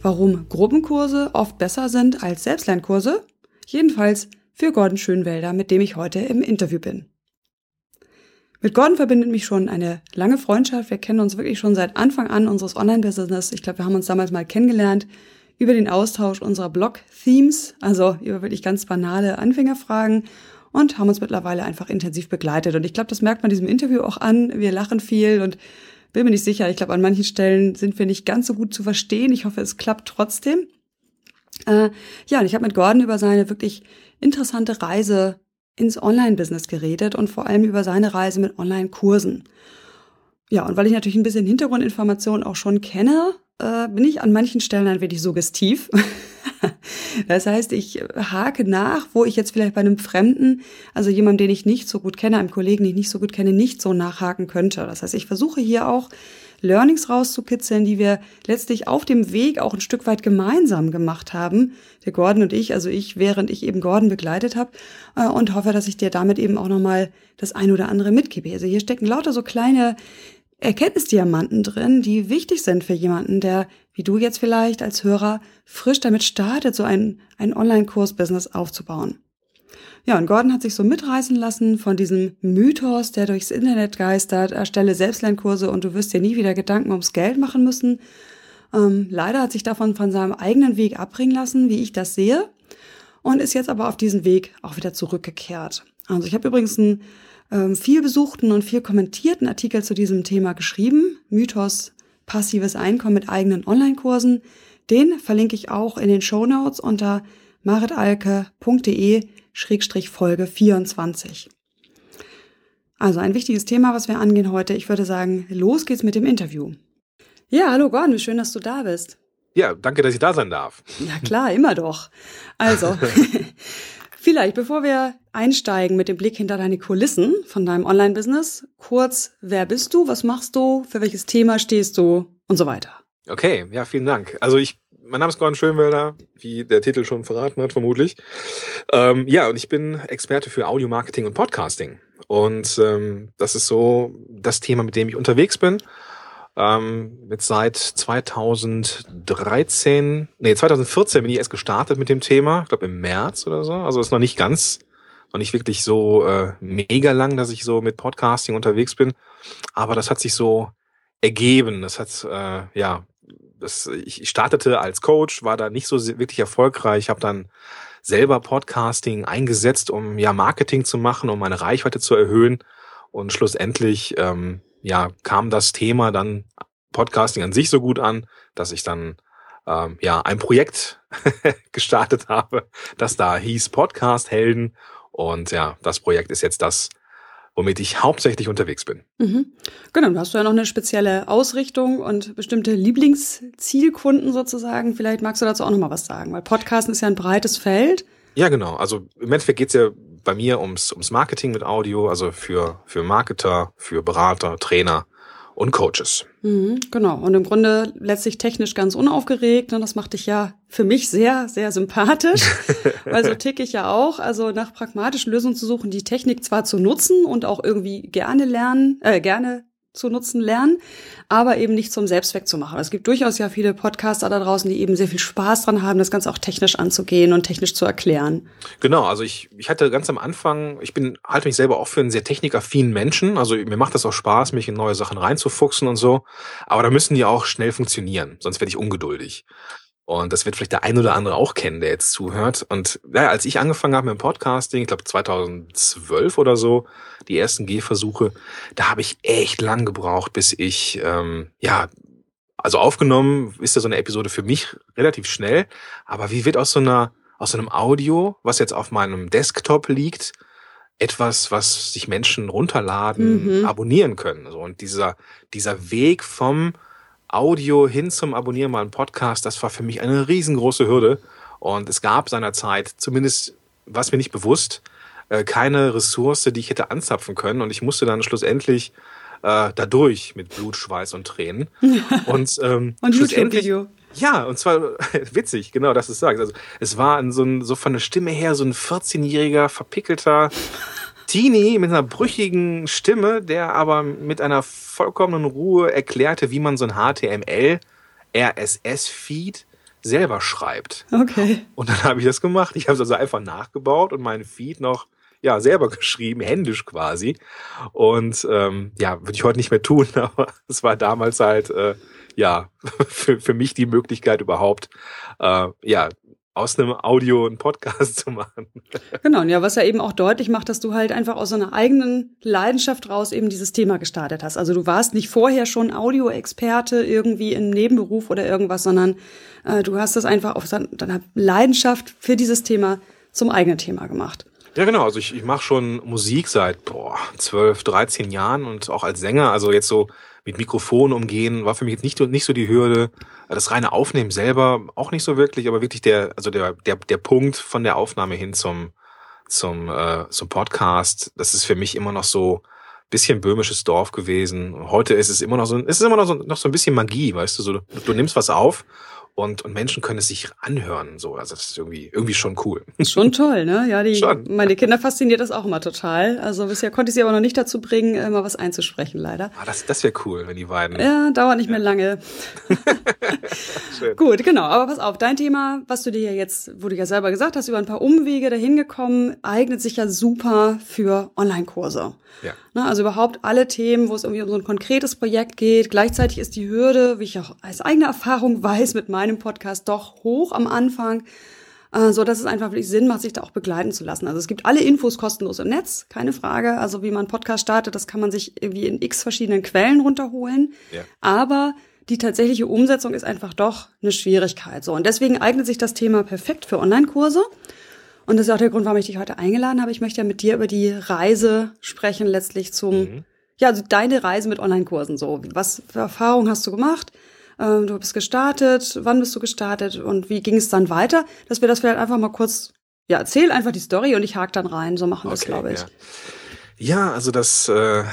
Warum Gruppenkurse oft besser sind als Selbstlernkurse? Jedenfalls für Gordon Schönwälder, mit dem ich heute im Interview bin. Mit Gordon verbindet mich schon eine lange Freundschaft. Wir kennen uns wirklich schon seit Anfang an unseres Online-Business. Ich glaube, wir haben uns damals mal kennengelernt über den Austausch unserer Blog-Themes, also über wirklich ganz banale Anfängerfragen und haben uns mittlerweile einfach intensiv begleitet. Und ich glaube, das merkt man diesem Interview auch an. Wir lachen viel und bin mir nicht sicher. Ich glaube, an manchen Stellen sind wir nicht ganz so gut zu verstehen. Ich hoffe, es klappt trotzdem. Äh, ja, und ich habe mit Gordon über seine wirklich interessante Reise ins Online-Business geredet und vor allem über seine Reise mit Online-Kursen. Ja, und weil ich natürlich ein bisschen Hintergrundinformationen auch schon kenne, äh, bin ich an manchen Stellen ein wenig suggestiv. das heißt, ich hake nach, wo ich jetzt vielleicht bei einem Fremden, also jemandem, den ich nicht so gut kenne, einem Kollegen, den ich nicht so gut kenne, nicht so nachhaken könnte. Das heißt, ich versuche hier auch Learnings rauszukitzeln, die wir letztlich auf dem Weg auch ein Stück weit gemeinsam gemacht haben, der Gordon und ich, also ich, während ich eben Gordon begleitet habe äh, und hoffe, dass ich dir damit eben auch nochmal das ein oder andere mitgebe. Also hier stecken lauter so kleine Erkenntnisdiamanten drin, die wichtig sind für jemanden, der, wie du jetzt vielleicht als Hörer, frisch damit startet, so ein, ein Online-Kurs-Business aufzubauen. Ja, und Gordon hat sich so mitreißen lassen von diesem Mythos, der durchs Internet geistert, erstelle Selbstlernkurse und du wirst dir nie wieder Gedanken ums Geld machen müssen. Ähm, leider hat sich davon von seinem eigenen Weg abbringen lassen, wie ich das sehe, und ist jetzt aber auf diesen Weg auch wieder zurückgekehrt. Also ich habe übrigens einen ähm, viel besuchten und viel kommentierten Artikel zu diesem Thema geschrieben, Mythos passives Einkommen mit eigenen Online-Kursen. Den verlinke ich auch in den Show Notes unter maritalke.de Schrägstrich Folge 24. Also ein wichtiges Thema, was wir angehen heute. Ich würde sagen, los geht's mit dem Interview. Ja, hallo Gordon, wie schön, dass du da bist. Ja, danke, dass ich da sein darf. Ja klar, immer doch. Also, vielleicht bevor wir einsteigen mit dem Blick hinter deine Kulissen von deinem Online-Business, kurz, wer bist du, was machst du, für welches Thema stehst du und so weiter. Okay, ja, vielen Dank. Also ich mein Name ist Gordon Schönwälder, wie der Titel schon verraten hat, vermutlich. Ähm, ja, und ich bin Experte für Audio Marketing und Podcasting. Und ähm, das ist so das Thema, mit dem ich unterwegs bin. Ähm, mit seit 2013, nee, 2014 bin ich erst gestartet mit dem Thema. Ich glaube im März oder so. Also ist noch nicht ganz, noch nicht wirklich so äh, mega lang, dass ich so mit Podcasting unterwegs bin. Aber das hat sich so ergeben. Das hat äh, ja das, ich startete als Coach, war da nicht so wirklich erfolgreich, habe dann selber Podcasting eingesetzt, um ja Marketing zu machen, um meine Reichweite zu erhöhen. Und schlussendlich ähm, ja kam das Thema dann Podcasting an sich so gut an, dass ich dann ähm, ja ein Projekt gestartet habe, das da hieß Podcast Helden. Und ja, das Projekt ist jetzt das, womit ich hauptsächlich unterwegs bin. Mhm. Genau, du hast ja noch eine spezielle Ausrichtung und bestimmte Lieblingszielkunden sozusagen. Vielleicht magst du dazu auch noch mal was sagen, weil Podcasten ist ja ein breites Feld. Ja, genau. Also im Endeffekt geht's ja bei mir ums, ums Marketing mit Audio, also für, für Marketer, für Berater, Trainer und Coaches. Mhm, genau. Und im Grunde letztlich technisch ganz unaufgeregt. Und das macht dich ja für mich sehr, sehr sympathisch. weil so tick ich ja auch. Also nach pragmatischen Lösungen zu suchen, die Technik zwar zu nutzen und auch irgendwie gerne lernen, äh, gerne zu nutzen lernen, aber eben nicht zum Selbstzweck zu machen. Es gibt durchaus ja viele Podcaster da draußen, die eben sehr viel Spaß dran haben, das Ganze auch technisch anzugehen und technisch zu erklären. Genau, also ich, ich hatte ganz am Anfang, ich bin halte mich selber auch für einen sehr technikaffinen Menschen. Also mir macht das auch Spaß, mich in neue Sachen reinzufuchsen und so. Aber da müssen die auch schnell funktionieren, sonst werde ich ungeduldig. Und das wird vielleicht der ein oder andere auch kennen, der jetzt zuhört. Und ja, als ich angefangen habe mit dem Podcasting, ich glaube 2012 oder so, die ersten Gehversuche, da habe ich echt lang gebraucht, bis ich, ähm, ja, also aufgenommen ist ja so eine Episode für mich relativ schnell. Aber wie wird aus so einer, aus so einem Audio, was jetzt auf meinem Desktop liegt, etwas, was sich Menschen runterladen, mhm. abonnieren können. So, und dieser, dieser Weg vom Audio hin zum Abonnieren mal einen Podcast, das war für mich eine riesengroße Hürde. Und es gab seinerzeit, zumindest was mir nicht bewusst, äh, keine Ressource, die ich hätte anzapfen können. Und ich musste dann schlussendlich äh, dadurch mit Blut, Schweiß und Tränen. Und, ähm, und YouTube-Video. Ja, und zwar witzig, genau, dass du es sagst. Also es war so, ein, so von der Stimme her so ein 14-jähriger, verpickelter Teenie mit einer brüchigen Stimme, der aber mit einer vollkommenen Ruhe erklärte, wie man so ein HTML RSS-Feed selber schreibt. Okay. Und dann habe ich das gemacht. Ich habe es also einfach nachgebaut und meinen Feed noch ja selber geschrieben, händisch quasi. Und ähm, ja, würde ich heute nicht mehr tun, aber es war damals halt äh, ja für, für mich die Möglichkeit überhaupt äh, ja aus einem Audio einen Podcast zu machen. Genau, und ja, was ja eben auch deutlich macht, dass du halt einfach aus so einer eigenen Leidenschaft raus eben dieses Thema gestartet hast. Also du warst nicht vorher schon Audioexperte irgendwie im Nebenberuf oder irgendwas, sondern äh, du hast das einfach auf deiner Leidenschaft für dieses Thema zum eigenen Thema gemacht. Ja, genau. Also ich, ich mache schon Musik seit boah, 12, 13 Jahren und auch als Sänger. Also jetzt so mit Mikrofon umgehen war für mich jetzt nicht, nicht so die Hürde. Das reine Aufnehmen selber auch nicht so wirklich, aber wirklich der, also der, der, der Punkt von der Aufnahme hin zum, zum, äh, zum Podcast, das ist für mich immer noch so bisschen böhmisches Dorf gewesen. Heute ist es immer noch so, es ist immer noch so, noch so ein bisschen Magie, weißt du, so, du, du nimmst was auf und, und Menschen können es sich anhören. So, also das ist irgendwie irgendwie schon cool. Schon toll, ne? Ja, die schon. meine Kinder fasziniert das auch immer total. Also bisher konnte ich sie aber noch nicht dazu bringen, äh, mal was einzusprechen, leider. Ah, das das wäre cool, wenn die beiden. Ja, dauert nicht ja. mehr lange. Schön. Gut, genau. Aber pass auf, dein Thema, was du dir ja jetzt, wo du ja selber gesagt hast, über ein paar Umwege dahin gekommen, eignet sich ja super für Online-Kurse. Ja. Ne, also überhaupt alle Themen, wo es irgendwie um so ein konkretes Projekt geht. Gleichzeitig ist die Hürde, wie ich auch als eigene Erfahrung weiß, mit meinem Podcast doch hoch am Anfang, äh, so dass es einfach wirklich Sinn macht, sich da auch begleiten zu lassen. Also es gibt alle Infos kostenlos im Netz, keine Frage. Also wie man Podcast startet, das kann man sich irgendwie in x verschiedenen Quellen runterholen. Ja. Aber die tatsächliche Umsetzung ist einfach doch eine Schwierigkeit. So und deswegen eignet sich das Thema perfekt für Online-Kurse. Und das ist auch der Grund, warum ich dich heute eingeladen habe. Ich möchte ja mit dir über die Reise sprechen, letztlich zum, mhm. ja, also deine Reise mit Online-Kursen. So, was für Erfahrungen hast du gemacht? Ähm, du bist gestartet. Wann bist du gestartet? Und wie ging es dann weiter? Dass wir das vielleicht einfach mal kurz, ja, erzähl einfach die Story und ich hake dann rein. So machen wir es, glaube ich. Ja. ja, also das, äh,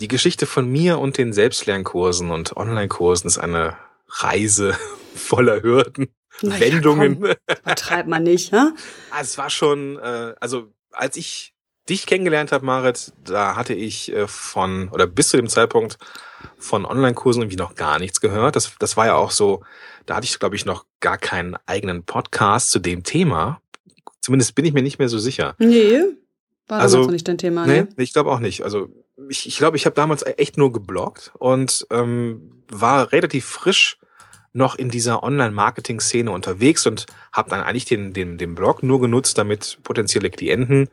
die Geschichte von mir und den Selbstlernkursen und Online-Kursen ist eine Reise voller Hürden na Wendungen. Ja, Betreibt man nicht, hä? Ah, es war schon, äh, also als ich dich kennengelernt habe, Marit, da hatte ich äh, von, oder bis zu dem Zeitpunkt von Online-Kursen irgendwie noch gar nichts gehört. Das, das war ja auch so, da hatte ich, glaube ich, noch gar keinen eigenen Podcast zu dem Thema. Zumindest bin ich mir nicht mehr so sicher. Nee, war also, damals noch nicht dein Thema. Nee, ne? ich glaube auch nicht. Also ich ich, glaube, ich habe damals echt nur gebloggt und ähm, war relativ frisch noch in dieser Online-Marketing-Szene unterwegs und habe dann eigentlich den, den, den Blog nur genutzt, damit potenzielle Klienten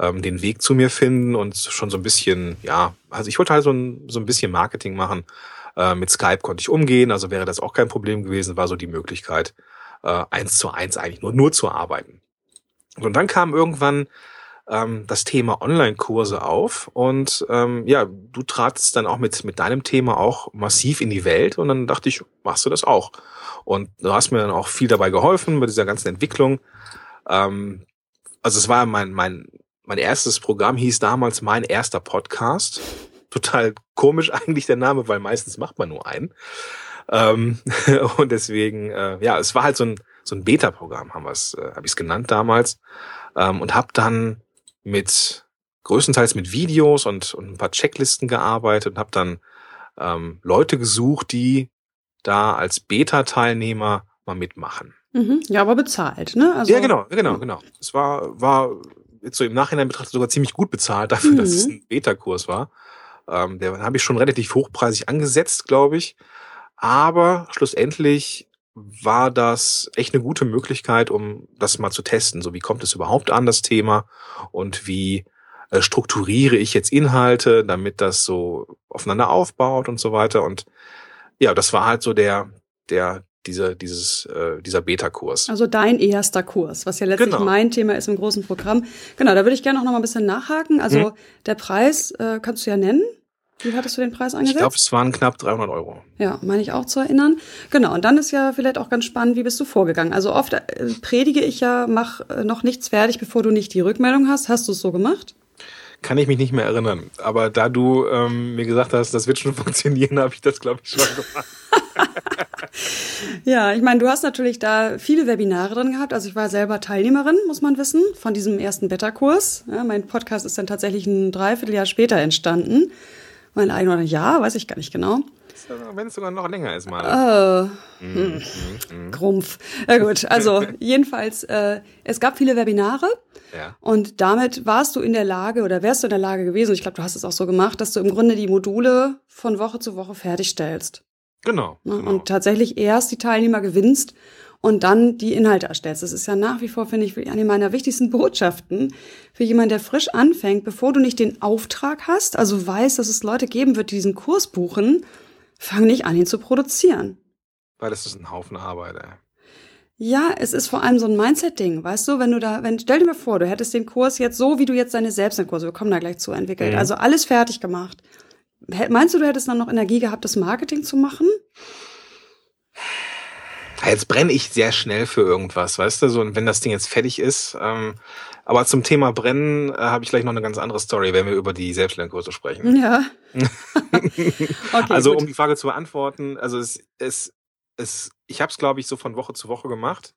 ähm, den Weg zu mir finden und schon so ein bisschen, ja, also ich wollte halt so ein, so ein bisschen Marketing machen. Äh, mit Skype konnte ich umgehen, also wäre das auch kein Problem gewesen, war so die Möglichkeit, äh, eins zu eins eigentlich nur, nur zu arbeiten. Und dann kam irgendwann ähm, das Thema Online-Kurse auf und ähm, ja, du tratst dann auch mit, mit deinem Thema auch massiv in die Welt und dann dachte ich, machst du das auch? Und du hast mir dann auch viel dabei geholfen bei dieser ganzen Entwicklung. Ähm, also es war mein, mein, mein erstes Programm hieß damals mein erster Podcast. Total komisch eigentlich der Name, weil meistens macht man nur einen. Ähm, und deswegen, äh, ja, es war halt so ein, so ein Beta-Programm, haben wir es, äh, habe ich es genannt damals. Ähm, und habe dann mit größtenteils mit Videos und, und ein paar Checklisten gearbeitet und habe dann ähm, Leute gesucht, die da als Beta-Teilnehmer mal mitmachen. Mhm, ja, aber bezahlt, ne? Also, ja, genau, genau, genau. Es war, war jetzt so im Nachhinein betrachtet sogar ziemlich gut bezahlt dafür, mhm. dass es mhm. ein Beta-Kurs war. Ähm, der habe ich schon relativ hochpreisig angesetzt, glaube ich. Aber schlussendlich war das echt eine gute Möglichkeit, um das mal zu testen. So, wie kommt es überhaupt an, das Thema? Und wie äh, strukturiere ich jetzt Inhalte, damit das so aufeinander aufbaut und so weiter. Und ja, das war halt so der, der, diese, dieses, äh, dieser Beta-Kurs. Also dein erster Kurs, was ja letztlich genau. mein Thema ist im großen Programm. Genau, da würde ich gerne auch noch mal ein bisschen nachhaken. Also hm. der Preis äh, kannst du ja nennen. Wie hattest du den Preis angesetzt? Ich glaube, es waren knapp 300 Euro. Ja, meine ich auch zu erinnern. Genau, und dann ist ja vielleicht auch ganz spannend, wie bist du vorgegangen? Also oft äh, predige ich ja, mach äh, noch nichts fertig, bevor du nicht die Rückmeldung hast. Hast du es so gemacht? Kann ich mich nicht mehr erinnern. Aber da du ähm, mir gesagt hast, das wird schon funktionieren, habe ich das, glaube ich, schon gemacht. ja, ich meine, du hast natürlich da viele Webinare drin gehabt. Also ich war selber Teilnehmerin, muss man wissen, von diesem ersten Beta-Kurs. Ja, mein Podcast ist dann tatsächlich ein Dreivierteljahr später entstanden. Mein ein oder Jahr, weiß ich gar nicht genau. Wenn es sogar noch länger ist, mal. Oh, hm. hm. Grumpf. Ja gut, also jedenfalls, äh, es gab viele Webinare ja. und damit warst du in der Lage oder wärst du in der Lage gewesen, ich glaube, du hast es auch so gemacht, dass du im Grunde die Module von Woche zu Woche fertigstellst. Genau, ne? genau. Und tatsächlich erst die Teilnehmer gewinnst und dann die Inhalte erstellst. Das ist ja nach wie vor, finde ich, eine meiner wichtigsten Botschaften für jemanden, der frisch anfängt, bevor du nicht den Auftrag hast, also weißt, dass es Leute geben wird, die diesen Kurs buchen, fang nicht an, ihn zu produzieren. Weil das ist ein Haufen Arbeit, ey. Ja, es ist vor allem so ein Mindset-Ding, weißt du, wenn du da, wenn, stell dir mal vor, du hättest den Kurs jetzt so, wie du jetzt deine Selbstlernkurse, wir kommen da gleich zu, entwickelt, Mhm. also alles fertig gemacht. Meinst du, du hättest dann noch Energie gehabt, das Marketing zu machen? Jetzt brenne ich sehr schnell für irgendwas, weißt du, so, und wenn das Ding jetzt fertig ist. Ähm, aber zum Thema Brennen äh, habe ich gleich noch eine ganz andere Story, wenn wir über die Selbstlernkurse sprechen. Ja. okay, also gut. um die Frage zu beantworten, also es, es, es ich habe es glaube ich so von Woche zu Woche gemacht.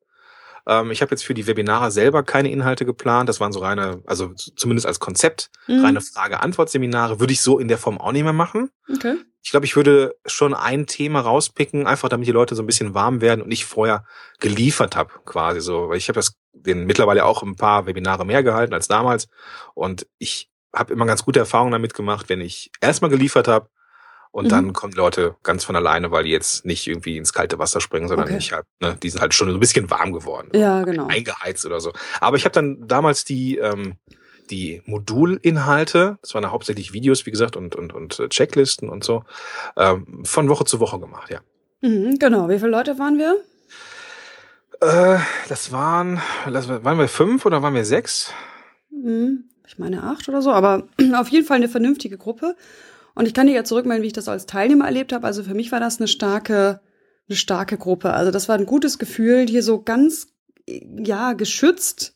Ähm, ich habe jetzt für die Webinare selber keine Inhalte geplant. Das waren so reine, also zumindest als Konzept, Mhm. reine Frage-Antwort-Seminare würde ich so in der Form auch nicht mehr machen. Okay. Ich glaube, ich würde schon ein Thema rauspicken, einfach damit die Leute so ein bisschen warm werden und ich vorher geliefert habe, quasi so. Weil ich habe das den mittlerweile auch ein paar Webinare mehr gehalten als damals. Und ich habe immer ganz gute Erfahrungen damit gemacht, wenn ich erstmal geliefert habe und Mhm. dann kommen die Leute ganz von alleine, weil die jetzt nicht irgendwie ins kalte Wasser springen, sondern Okay. ich hab, ne, die sind halt schon so ein bisschen warm geworden. Ja, genau. Eingeheizt oder so. Aber ich habe dann damals die, ähm, die Modulinhalte, das waren ja hauptsächlich Videos, wie gesagt, und, und, und äh, Checklisten und so, ähm, von Woche zu Woche gemacht, ja. Mhm, genau. Wie viele Leute waren wir? Äh, das waren, das, waren wir fünf oder waren wir sechs? Mhm, ich meine acht oder so, aber auf jeden Fall eine vernünftige Gruppe. Und ich kann dir ja zurückmelden, wie ich das als Teilnehmer erlebt habe. Also für mich war das eine starke, eine starke Gruppe. Also das war ein gutes Gefühl, hier so ganz, ja, geschützt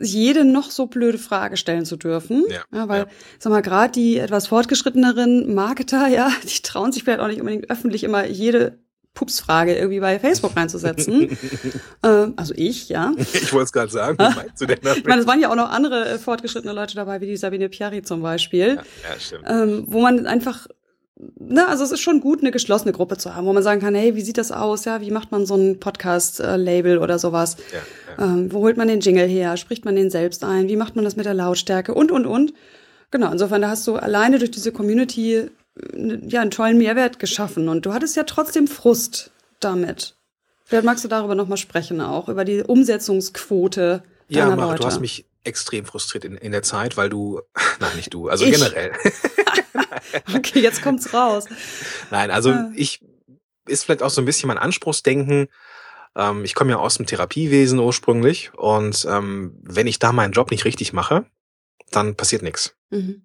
jede noch so blöde Frage stellen zu dürfen. Ja, weil, ja. sag mal, gerade die etwas fortgeschritteneren Marketer, ja, die trauen sich vielleicht auch nicht unbedingt öffentlich immer jede Pupsfrage irgendwie bei Facebook reinzusetzen. ähm, also ich, ja. Ich wollte es gerade sagen, meinst du denn damit? Ich meine, es waren ja auch noch andere äh, fortgeschrittene Leute dabei, wie die Sabine Piari zum Beispiel, ja, ja, stimmt. ähm, wo man einfach, ne, also es ist schon gut, eine geschlossene Gruppe zu haben, wo man sagen kann, hey, wie sieht das aus, ja, wie macht man so ein Podcast-Label oder sowas, Ja, ja. ähm, wo holt man den Jingle her, spricht man den selbst ein, wie macht man das mit der Lautstärke und, und, und. Genau, insofern, da hast du alleine durch diese Community äh, ja einen tollen Mehrwert geschaffen und du hattest ja trotzdem Frust damit. Vielleicht magst du darüber nochmal sprechen auch, über die Umsetzungsquote Ja, Mara, Leute. du hast mich extrem frustriert in, in der Zeit, weil du, nein, nicht du, also Ich. generell. Okay, jetzt kommt's raus. Nein, also Ja. ich ist vielleicht auch so ein bisschen mein Anspruchsdenken. Ähm, ich komme ja aus dem Therapiewesen ursprünglich und ähm, wenn ich da meinen Job nicht richtig mache, dann passiert nichts. Mhm.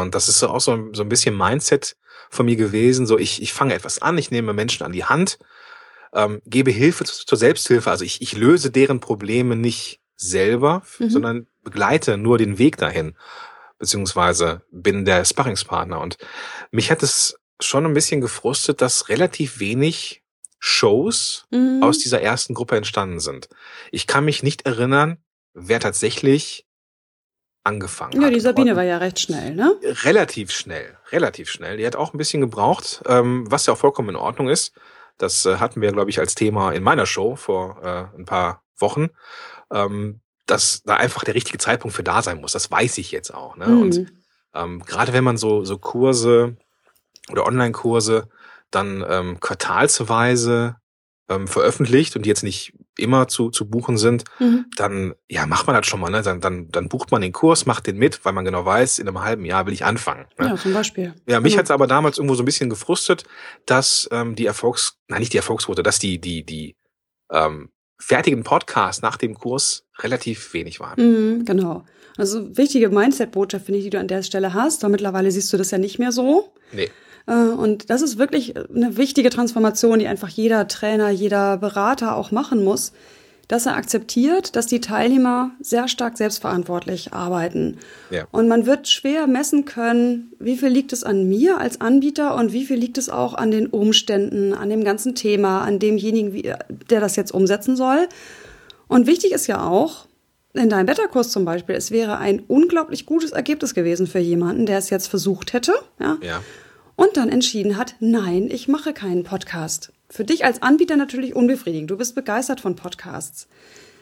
Und das ist so auch so, so ein bisschen Mindset von mir gewesen. So, ich, ich fange etwas an, ich nehme Menschen an die Hand, ähm, gebe Hilfe zu, zur Selbsthilfe. Also ich, ich löse deren Probleme nicht selber, Mhm. sondern begleite nur den Weg dahin, beziehungsweise bin der Sparringspartner. Und mich hat es schon ein bisschen gefrustet, dass relativ wenig Shows Mhm. aus dieser ersten Gruppe entstanden sind. Ich kann mich nicht erinnern, wer tatsächlich angefangen ja, hat. die Sabine Und- war ja recht schnell, ne? relativ schnell, relativ schnell. Die hat auch ein bisschen gebraucht, ähm, was ja auch vollkommen in Ordnung ist. Das äh, hatten wir, glaube ich, als Thema in meiner Show vor äh, ein paar Wochen, ähm, dass da einfach der richtige Zeitpunkt für da sein muss. Das weiß ich jetzt auch. Ne? Und Mhm. ähm, gerade wenn man so, so Kurse oder Online-Kurse dann ähm, quartalsweise ähm, veröffentlicht und die jetzt nicht immer zu, zu buchen sind, Mhm. dann ja, macht man das schon mal. Ne? Dann, dann, dann bucht man den Kurs, macht den mit, weil man genau weiß, in einem halben Jahr will ich anfangen. Ne? Ja, zum Beispiel. Ja, mich Genau. hat's aber damals irgendwo so ein bisschen gefrustet, dass ähm, die Erfolgs, nein, nicht die Erfolgsquote, dass die, die, die ähm, fertigen Podcast nach dem Kurs relativ wenig waren. Mhm, genau. Also wichtige Mindset-Botschaft, finde ich, die du an der Stelle hast. Aber mittlerweile siehst du das ja nicht mehr so. Nee. Äh, Und das ist wirklich eine wichtige Transformation, die einfach jeder Trainer, jeder Berater auch machen muss, dass er akzeptiert, dass die Teilnehmer sehr stark selbstverantwortlich arbeiten. Ja. Und man wird schwer messen können, wie viel liegt es an mir als Anbieter und wie viel liegt es auch an den Umständen, an dem ganzen Thema, an demjenigen, wie- der das jetzt umsetzen soll. Und wichtig ist ja auch, in deinem Beta-Kurs zum Beispiel, es wäre ein unglaublich gutes Ergebnis gewesen für jemanden, der es jetzt versucht hätte, ja, Ja. Und dann entschieden hat, nein, ich mache keinen Podcast. Für dich als Anbieter natürlich unbefriedigend. Du bist begeistert von Podcasts.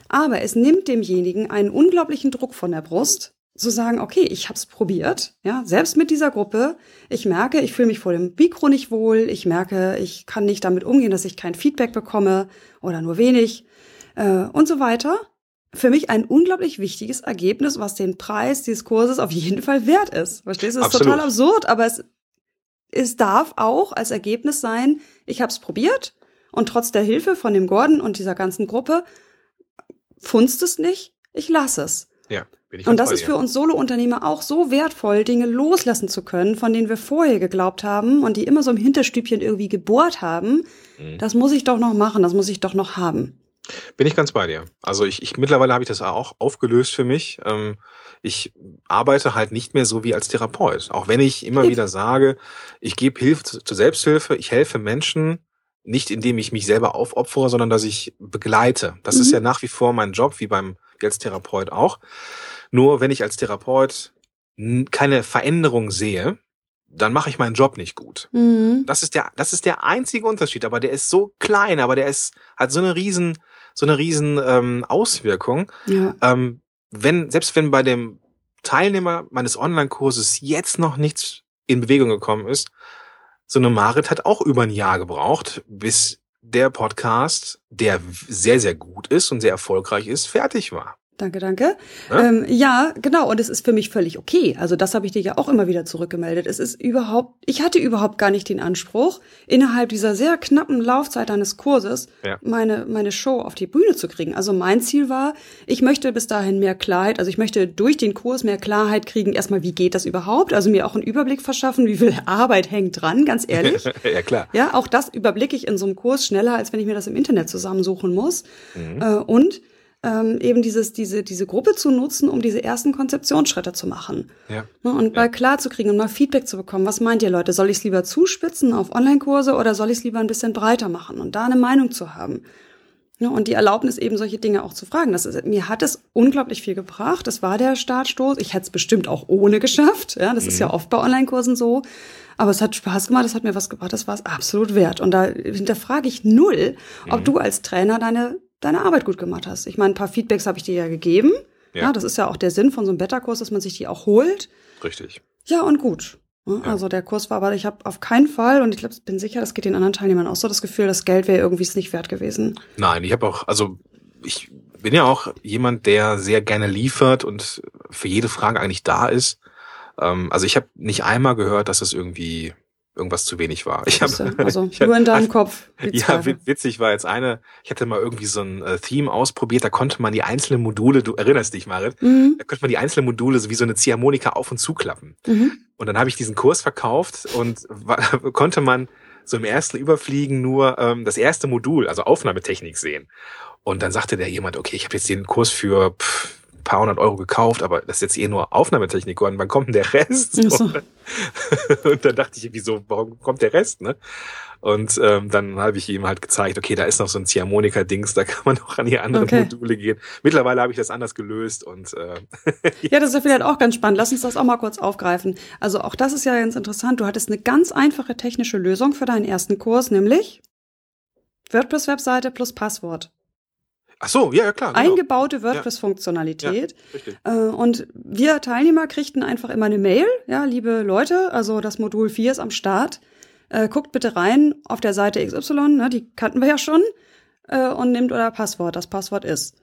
Aber es nimmt demjenigen einen unglaublichen Druck von der Brust, zu sagen, okay, ich habe es probiert, ja, selbst mit dieser Gruppe. Ich merke, ich fühle mich vor dem Mikro nicht wohl. Ich merke, ich kann nicht damit umgehen, dass ich kein Feedback bekomme oder nur wenig äh, und so weiter. Für mich ein unglaublich wichtiges Ergebnis, was den Preis dieses Kurses auf jeden Fall wert ist. Verstehst du? Das ist total absurd, aber es es darf auch als Ergebnis sein, ich habe es probiert und trotz der Hilfe von dem Gordon und dieser ganzen Gruppe funzt es nicht, ich lasse es. Ja. Bin ich Und das bei ist für uns Solo-Unternehmer auch so wertvoll, Dinge loslassen zu können, von denen wir vorher geglaubt haben und die immer so im Hinterstübchen irgendwie gebohrt haben. Mhm. Das muss ich doch noch machen, das muss ich doch noch haben. Bin ich ganz bei dir. Also ich, ich mittlerweile habe ich das auch aufgelöst für mich. Ähm, ich arbeite halt nicht mehr so wie als Therapeut. Auch wenn ich immer wieder sage, ich gebe Hilfe zu- zur Selbsthilfe, ich helfe Menschen, nicht indem ich mich selber aufopfere, sondern dass ich begleite. Das ist Mhm. ja nach wie vor mein Job, wie beim wie als Therapeut auch. Nur wenn ich als Therapeut keine Veränderung sehe, dann mache ich meinen Job nicht gut. Mhm. Das ist der, das ist der einzige Unterschied, aber der ist so klein, aber der ist, hat so eine riesen, so eine riesen ähm, Auswirkung. Ja. Ähm, wenn, selbst wenn bei dem Teilnehmer meines Online-Kurses jetzt noch nichts in Bewegung gekommen ist, so eine Marit hat auch über ein Jahr gebraucht, bis der Podcast, der sehr, sehr gut ist und sehr erfolgreich ist, fertig war. Danke, danke. Ja? Ähm, ja, genau. Und es ist für mich völlig okay. Also das habe ich dir ja auch immer wieder zurückgemeldet. Es ist überhaupt, ich hatte überhaupt gar nicht den Anspruch, innerhalb dieser sehr knappen Laufzeit eines Kurses Ja. meine, meine Show auf die Bühne zu kriegen. Also mein Ziel war, ich möchte bis dahin mehr Klarheit, also ich möchte durch den Kurs mehr Klarheit kriegen. Erstmal, wie geht das überhaupt? Also mir auch einen Überblick verschaffen, wie viel Arbeit hängt dran, ganz ehrlich. ja, klar. Ja, auch das überblicke ich in so einem Kurs schneller, als wenn ich mir das im Internet zusammensuchen muss. Mhm. Äh, und ähm, eben dieses, diese, diese Gruppe zu nutzen, um diese ersten Konzeptionsschritte zu machen. Ja. Ne, und mal klar zu kriegen und mal Feedback zu bekommen. Was meint ihr, Leute? Soll ich es lieber zuspitzen auf Online-Kurse oder soll ich es lieber ein bisschen breiter machen und da eine Meinung zu haben? Ne, und die Erlaubnis, eben solche Dinge auch zu fragen. Das ist, mir hat es unglaublich viel gebracht. Das war der Startstoß. Ich hätte es bestimmt auch ohne geschafft. Ja, das ist ja oft bei Online-Kursen so. Aber es hat Spaß gemacht, es hat mir was gebracht, das war es absolut wert. Und da hinterfrage ich null, ob du als Trainer deine, deine Arbeit gut gemacht hast. Ich meine, ein paar Feedbacks habe ich dir ja gegeben. Ja. Ja. das ist ja auch der Sinn von so einem Beta-Kurs, dass man sich die auch holt. Richtig. Ja, und gut. Ne, Also der Kurs war, aber ich habe auf keinen Fall, und ich glaub, bin sicher, das geht den anderen Teilnehmern auch so, das Gefühl, das Geld wäre irgendwie es nicht wert gewesen. Nein, ich habe auch, also ich bin ja auch jemand, der sehr gerne liefert und für jede Frage eigentlich da ist. Ähm, also ich habe nicht einmal gehört, dass es irgendwie irgendwas zu wenig war. Ich habe also ich hab- nur in deinem Kopf. die Ja, witzig war jetzt eine, ich hatte mal irgendwie so ein äh, Theme ausprobiert, da konnte man die einzelnen Module, du erinnerst dich, Marit, Mhm, da konnte man die einzelnen Module so wie so eine Ziehharmonika auf und zuklappen. mhm. Und dann habe ich diesen Kurs verkauft und wa- konnte man so im ersten Überfliegen nur ähm, das erste Modul, also Aufnahmetechnik sehen. Und dann sagte der jemand, okay, ich habe jetzt den Kurs für pff, paar hundert Euro gekauft, aber das ist jetzt eh nur Aufnahmetechnik und wann kommt denn der Rest? So. Und dann dachte ich, wieso, warum kommt der Rest, ne? Und ähm, dann habe ich ihm halt gezeigt, okay, da ist noch so ein Ziehharmonika-Dings, da kann man noch an die anderen Okay. Module gehen. Mittlerweile habe ich das anders gelöst und äh, Ja, das ist ja vielleicht auch ganz spannend. Lass uns das auch mal kurz aufgreifen. Also auch das ist ja ganz interessant. Du hattest eine ganz einfache technische Lösung für deinen ersten Kurs, nämlich WordPress-Webseite plus Passwort. Ach so, ja, ja klar. Genau. Eingebaute WordPress-Funktionalität. Richtig. Äh, Und wir Teilnehmer kriegten einfach immer eine Mail. Ja, liebe Leute, also das Modul 4 ist am Start. Äh, guckt bitte rein auf der Seite XY, ne, die kannten wir ja schon, äh, und nehmt euer Passwort. Das Passwort ist.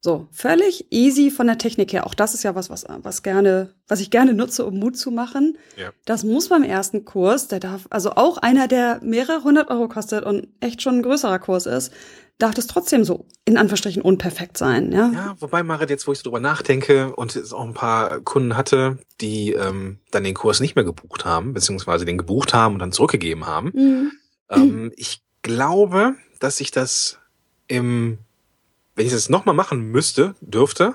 So, völlig easy von der Technik her. Auch das ist ja was, was, was gerne, was ich gerne nutze, um Mut zu machen. Ja. Das muss beim ersten Kurs, der darf, also auch einer, der mehrere hundert Euro kostet und echt schon ein größerer Kurs ist, darf das trotzdem so in Anführungsstrichen unperfekt sein, ja? Ja, wobei Marit, jetzt wo ich so drüber nachdenke und es auch ein paar Kunden hatte, die ähm, dann den Kurs nicht mehr gebucht haben, beziehungsweise den gebucht haben und dann zurückgegeben haben. Mhm. Ähm, ich glaube, dass ich das im, wenn ich das nochmal machen müsste, dürfte,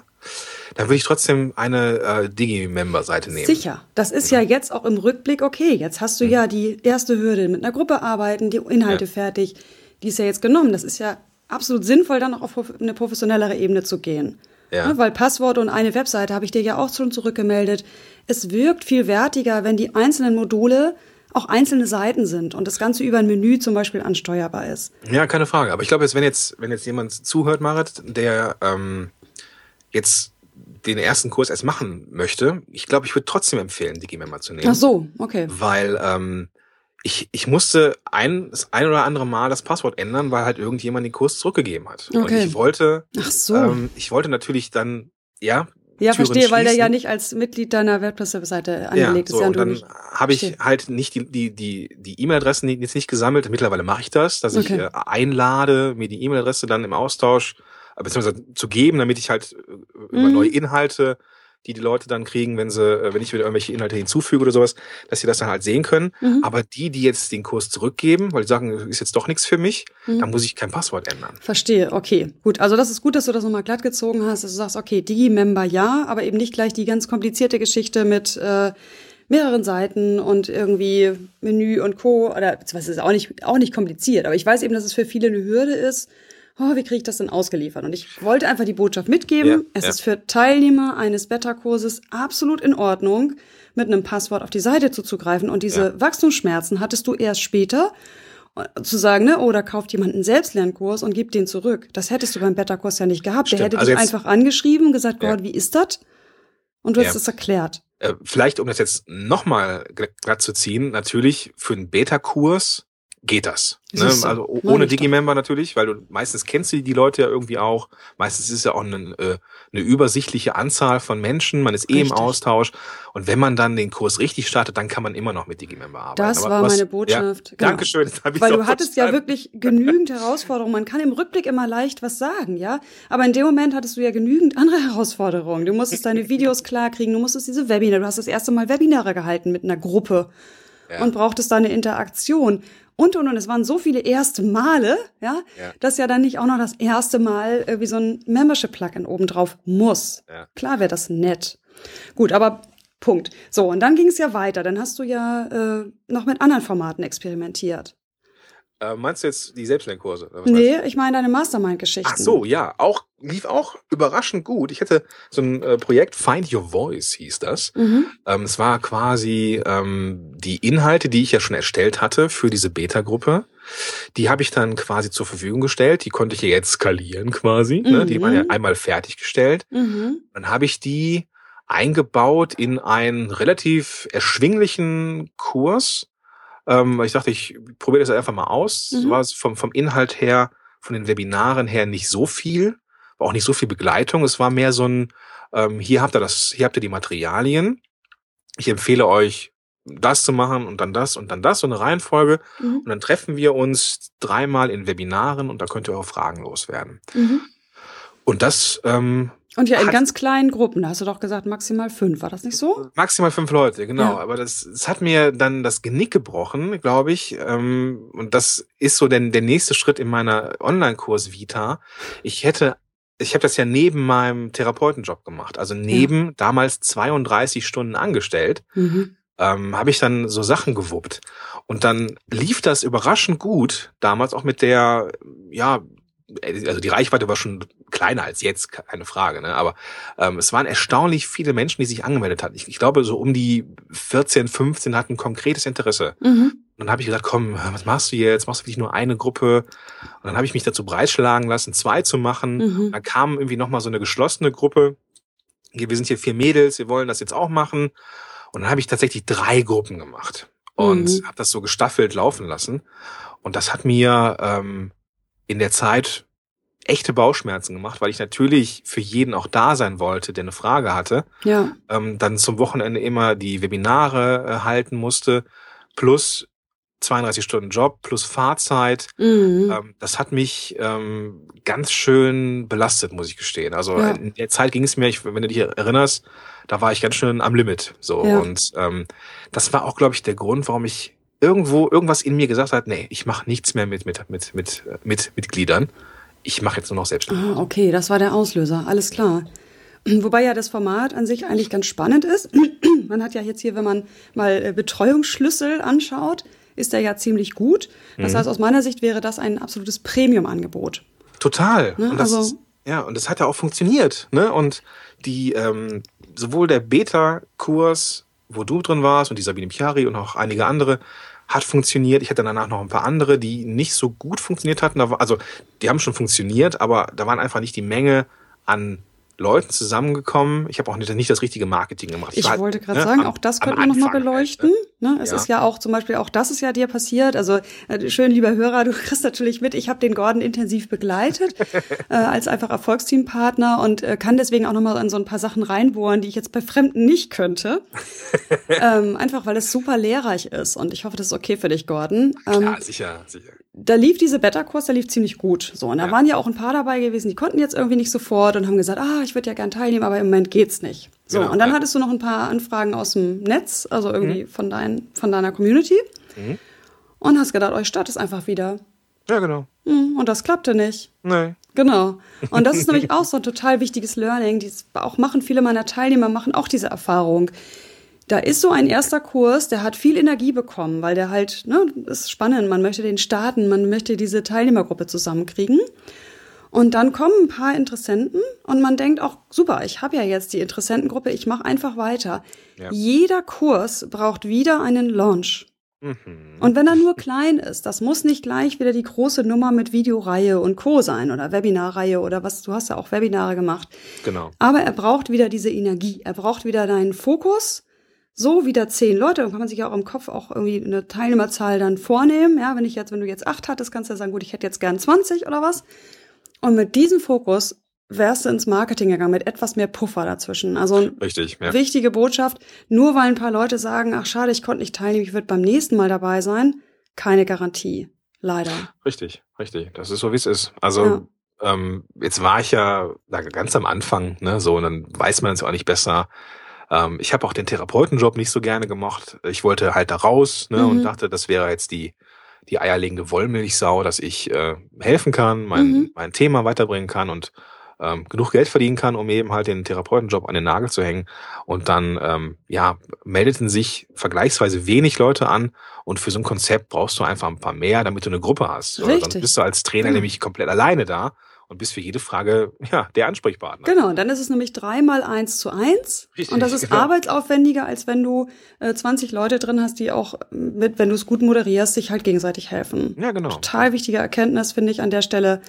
dann würde ich trotzdem eine äh, Digi-Member-Seite nehmen. Sicher. Das ist ja jetzt auch im Rückblick okay. Jetzt hast du Mhm. ja die erste Hürde mit einer Gruppe arbeiten, die Inhalte Ja. fertig. Die ist ja jetzt genommen. Das ist ja absolut sinnvoll, dann auch auf eine professionellere Ebene zu gehen. Ja. Ne, weil Passwort und eine Webseite habe ich dir ja auch schon zurückgemeldet. Es wirkt viel wertiger, wenn die einzelnen Module auch einzelne Seiten sind und das Ganze über ein Menü zum Beispiel ansteuerbar ist. Ja, keine Frage. Aber ich glaube jetzt, wenn jetzt, wenn jetzt jemand zuhört, Marit, der ähm, jetzt den ersten Kurs erst machen möchte, ich glaube, ich würde trotzdem empfehlen, Digimember zu nehmen. Ach so, okay. Weil ähm, ich, ich musste ein, das ein oder andere Mal das Passwort ändern, weil halt irgendjemand den Kurs zurückgegeben hat. Und Okay. ich wollte, Ach so. ähm, ich wollte natürlich dann, ja, ja, Türen verstehe, weil der ja nicht als Mitglied deiner WordPress-Seite Ja, angelegt so, ist. Ja, und dann habe ich halt nicht die die die die E-Mail-Adressen die- jetzt nicht gesammelt. Mittlerweile mache ich das, dass ich Okay. äh, einlade, mir die E-Mail-Adresse dann im Austausch äh, beziehungsweise zu geben, damit ich halt äh, über Mhm. neue Inhalte, die die Leute dann kriegen, wenn sie, äh, wenn ich wieder irgendwelche Inhalte hinzufüge oder sowas, dass sie das dann halt sehen können. Mhm. Aber die, die jetzt den Kurs zurückgeben, weil die sagen, ist jetzt doch nichts für mich, Mhm. dann muss ich kein Passwort ändern. Verstehe, okay. Gut, also das ist gut, dass du das nochmal glatt gezogen hast, dass du sagst, okay, Digi-Member ja, aber eben nicht gleich die ganz komplizierte Geschichte mit äh, mehreren Seiten und irgendwie Menü und Co. Oder beziehungsweise ist auch nicht, auch nicht kompliziert, aber ich weiß eben, dass es für viele eine Hürde ist. Oh, wie kriege ich das denn ausgeliefert? Und ich wollte einfach die Botschaft mitgeben. Ja, es ja. ist für Teilnehmer eines Beta-Kurses absolut in Ordnung, mit einem Passwort auf die Seite zuzugreifen. Und diese Ja. Wachstumsschmerzen hattest du erst später, zu sagen, ne, oder kauft jemand einen Selbstlernkurs und gibt den zurück. Das hättest du beim Beta-Kurs ja nicht gehabt. Der Stimmt, hätte also dich einfach angeschrieben und gesagt. Gott, wie ist das? Und du hast es erklärt. Äh, vielleicht, um das jetzt nochmal glatt zu ziehen, natürlich für einen Beta-Kurs geht das. Ne? Also ohne. Digimember natürlich, weil du meistens kennst du die Leute ja irgendwie auch. Meistens ist es ja auch eine, äh, eine übersichtliche Anzahl von Menschen, man ist eh im Richtig. Austausch. Und wenn man dann den Kurs richtig startet, dann kann man immer noch mit Digimember arbeiten. Das Aber war was- meine Botschaft. Ja, Genau. Dankeschön. Weil du hattest ja verstanden. wirklich genügend Herausforderungen. Man kann im Rückblick immer leicht was sagen, ja. Aber in dem Moment hattest du ja genügend andere Herausforderungen. Du musstest deine Videos klarkriegen, du musstest diese Webinare, du hast das erste Mal Webinare gehalten mit einer Gruppe Ja. und brauchtest da eine Interaktion. Und, und, und, es waren so viele erste Male, ja, Ja. dass ja dann nicht auch noch das erste Mal irgendwie so ein Membership-Plugin obendrauf muss. Ja. Klar wäre das nett. Gut, aber Punkt. So, und dann ging es ja weiter. Dann hast du ja äh, noch mit anderen Formaten experimentiert. Äh, meinst du jetzt die Selbstlernkurse? Nee, ich meine deine Mastermind-Geschichten. Ach so, ja, auch lief auch überraschend gut. Ich hatte so ein äh, Projekt Find Your Voice hieß das. Mhm. Ähm, es war quasi ähm, die Inhalte, die ich ja schon erstellt hatte für diese Beta-Gruppe. Die habe ich dann quasi zur Verfügung gestellt. Die konnte ich ja jetzt skalieren quasi. Ne? Die Mhm. waren ja einmal fertiggestellt. Mhm. Dann habe ich die eingebaut in einen relativ erschwinglichen Kurs. Ähm, weil ich dachte, ich probiere das einfach mal aus. Mhm. War es vom, vom Inhalt her, von den Webinaren her nicht so viel. War auch nicht so viel Begleitung. Es war mehr so ein, ähm, hier habt ihr das, hier habt ihr die Materialien. Ich empfehle euch, das zu machen und dann das und dann das, so eine Reihenfolge. Mhm. Und dann treffen wir uns dreimal in Webinaren und da könnt ihr eure Fragen loswerden. Mhm. Und das ähm, Und ja, in ganz kleinen Gruppen. Da hast du doch gesagt, maximal fünf. War das nicht so? Maximal fünf Leute, genau. Ja. Aber das, das hat mir dann das Genick gebrochen, glaube ich. Ähm, und das ist so der, der nächste Schritt in meiner Online-Kurs Vita. Ich hätte, ich habe das ja neben meinem Therapeutenjob gemacht, also neben damals 32 Stunden angestellt. Mhm. Ähm, habe ich dann so Sachen gewuppt. Und dann lief das überraschend gut, damals auch mit der, ja, also die Reichweite war schon kleiner als jetzt, keine Frage, ne? Aber ähm, es waren erstaunlich viele Menschen, die sich angemeldet hatten. Ich, ich glaube, so um die 14, 15 hatten konkretes Interesse. Mhm. Und dann habe ich gesagt, komm, was machst du jetzt? Machst du wirklich nur eine Gruppe? Und dann habe ich mich dazu breitschlagen lassen, zwei zu machen. Mhm. Dann kam irgendwie nochmal so eine geschlossene Gruppe. Wir sind hier vier Mädels, wir wollen das jetzt auch machen. Und dann habe ich tatsächlich drei Gruppen gemacht und Mhm. habe das so gestaffelt laufen lassen. Und das hat mir ähm, in der Zeit echte Bauchschmerzen gemacht, weil ich natürlich für jeden auch da sein wollte, der eine Frage hatte. Ja. Ähm, dann zum Wochenende immer die Webinare äh, halten musste, plus 32 Stunden Job, plus Fahrzeit. Mhm. Ähm, das hat mich ähm, ganz schön belastet, muss ich gestehen. Also Ja. in der Zeit ging es mir, ich, wenn du dich erinnerst, da war ich ganz schön am Limit. So Ja. und ähm, das war auch, glaube ich, der Grund, warum ich irgendwo irgendwas in mir gesagt hat, nee, ich mache nichts mehr mit mit mit mit äh, mit Mitgliedern. Ich mache jetzt nur noch selbst. Ah, okay, das war der Auslöser, alles klar. Wobei ja das Format an sich eigentlich ganz spannend ist. Man hat ja jetzt hier, wenn man mal äh, Betreuungsschlüssel anschaut, ist der ja ziemlich gut. Mhm. Das heißt, aus meiner Sicht wäre das ein absolutes Premium-Angebot. Total. Ne, und das also- ja, und das hat ja auch funktioniert. Ne? Und die ähm, sowohl der Beta-Kurs, wo du drin warst, und die Sabine Piari und auch einige andere, hat funktioniert. Ich hatte danach noch ein paar andere, die nicht so gut funktioniert hatten. Also die haben schon funktioniert, aber da waren einfach nicht die Menge an Leuten zusammengekommen. Ich habe auch nicht, nicht das richtige Marketing gemacht. Ich halt, wollte gerade ne, sagen, am- auch das am könnte man nochmal halt, beleuchten. Ne? Es Ja. ist ja auch zum Beispiel, auch das ist ja dir passiert. Also äh, schön, lieber Hörer, du kriegst natürlich mit, ich habe den Gordon intensiv begleitet äh, als einfach Erfolgsteampartner und äh, kann deswegen auch nochmal in so ein paar Sachen reinbohren, die ich jetzt bei Fremden nicht könnte. ähm, einfach weil es super lehrreich ist und ich hoffe, das ist okay für dich, Gordon. Ähm, Ja, sicher, sicher. Da lief diese Beta-Kurs, der lief ziemlich gut. So, und da Ja. waren ja auch ein paar dabei gewesen, die konnten jetzt irgendwie nicht sofort und haben gesagt, ah, ich würde ja gern teilnehmen, aber im Moment geht's nicht. So, Genau, und dann ja. hattest du noch ein paar Anfragen aus dem Netz, also Mhm. irgendwie von, dein, von deiner Community. Und hast gedacht, euch startet es einfach wieder. Ja, genau. Hm, Und das klappte nicht. Nee. Genau. Und das ist nämlich auch so ein total wichtiges Learning. Dies auch machen viele meiner Teilnehmer machen auch diese Erfahrung. Da ist so ein erster Kurs, der hat viel Energie bekommen, weil der halt, ne, ist spannend, man möchte den starten, man möchte diese Teilnehmergruppe zusammenkriegen. Und dann kommen ein paar Interessenten und man denkt auch, super, ich habe ja jetzt die Interessentengruppe, ich mache einfach weiter. Ja. Jeder Kurs braucht wieder einen Launch. Mhm. Und wenn er nur klein ist, das muss nicht gleich wieder die große Nummer mit Videoreihe und Co. sein oder Webinarreihe oder was, du hast ja auch Webinare gemacht. Genau. Aber er braucht wieder diese Energie. Er braucht wieder deinen Fokus. So wieder zehn Leute. Dann kann man sich ja auch im Kopf auch irgendwie eine Teilnehmerzahl dann vornehmen. Ja, wenn ich jetzt, wenn du jetzt acht hattest, kannst du ja sagen, gut, ich hätte jetzt gern 20 oder was. Und mit diesem Fokus wärst du ins Marketing gegangen mit etwas mehr Puffer dazwischen. Also Richtig. Ja. Wichtige Botschaft, nur weil ein paar Leute sagen, ach schade, ich konnte nicht teilnehmen, ich würde beim nächsten Mal dabei sein, keine Garantie. Leider. Richtig, richtig. Das ist so, wie es ist. Also Ja. ähm, jetzt war ich ja da ganz am Anfang, ne, so, und dann weiß man es auch nicht besser. Ähm, ich habe auch den Therapeutenjob nicht so gerne gemocht. Ich wollte halt da raus ne, Mhm. und dachte, das wäre jetzt die, die eierlegende Wollmilchsau, dass ich äh, helfen kann, mein, Mhm. mein Thema weiterbringen kann und ähm, genug Geld verdienen kann, um eben halt den Therapeutenjob an den Nagel zu hängen. Und dann, ähm, ja, meldeten sich vergleichsweise wenig Leute an. Und für so ein Konzept brauchst du einfach ein paar mehr, damit du eine Gruppe hast. Oder Richtig. Sonst bist du als Trainer Genau. nämlich komplett alleine da und bist für jede Frage, ja, der Ansprechpartner. Genau, und dann ist es nämlich dreimal eins zu eins. Richtig, und das ist genau. arbeitsaufwendiger, als wenn du äh, 20 Leute drin hast, die auch mit, wenn du es gut moderierst, sich halt gegenseitig helfen. Ja, genau. Total wichtige Erkenntnis, finde ich, an der Stelle,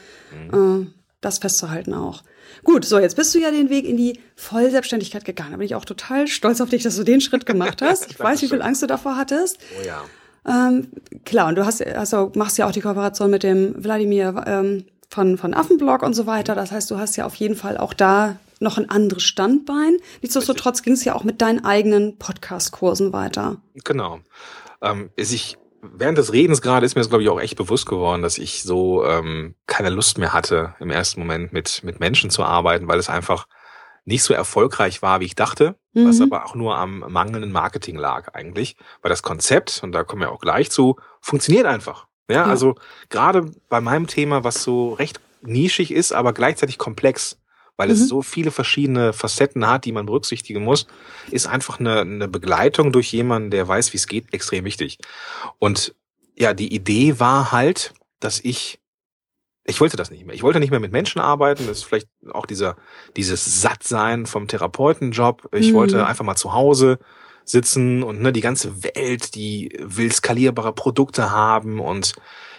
Mhm. äh, das festzuhalten auch. Gut, so, jetzt bist du ja den Weg in die Vollselbstständigkeit gegangen. Da bin ich auch total stolz auf dich, dass du den Schritt gemacht hast. Ich weiß, wie viel. Angst du davor hattest. Oh ja. Ähm, klar, und du hast, also machst ja auch die Kooperation mit dem Wladimir ähm, von, von Affenblog und so weiter. Das heißt, du hast ja auf jeden Fall auch da noch ein anderes Standbein. Nichtsdestotrotz ging es ja auch mit deinen eigenen Podcast-Kursen weiter. Genau. Ähm, ist ich, während des Redens gerade ist mir das, glaube ich, auch echt bewusst geworden, dass ich so ähm, keine Lust mehr hatte, im ersten Moment mit, mit Menschen zu arbeiten, weil es einfach nicht so erfolgreich war, wie ich dachte, was Mhm. aber auch nur am mangelnden Marketing lag eigentlich. Weil das Konzept, und da kommen wir auch gleich zu, funktioniert einfach. Ja, Ja. also gerade bei meinem Thema, was so recht nischig ist, aber gleichzeitig komplex, weil Mhm. es so viele verschiedene Facetten hat, die man berücksichtigen muss, ist einfach eine, eine Begleitung durch jemanden, der weiß, wie es geht, extrem wichtig. Und ja, die Idee war halt, dass ich, ich wollte das nicht mehr. Ich wollte nicht mehr mit Menschen arbeiten. Das ist vielleicht auch dieser, dieses Sattsein vom Therapeutenjob. Ich Mhm. wollte einfach mal zu Hause sitzen und ne, die ganze Welt, die will skalierbare Produkte haben und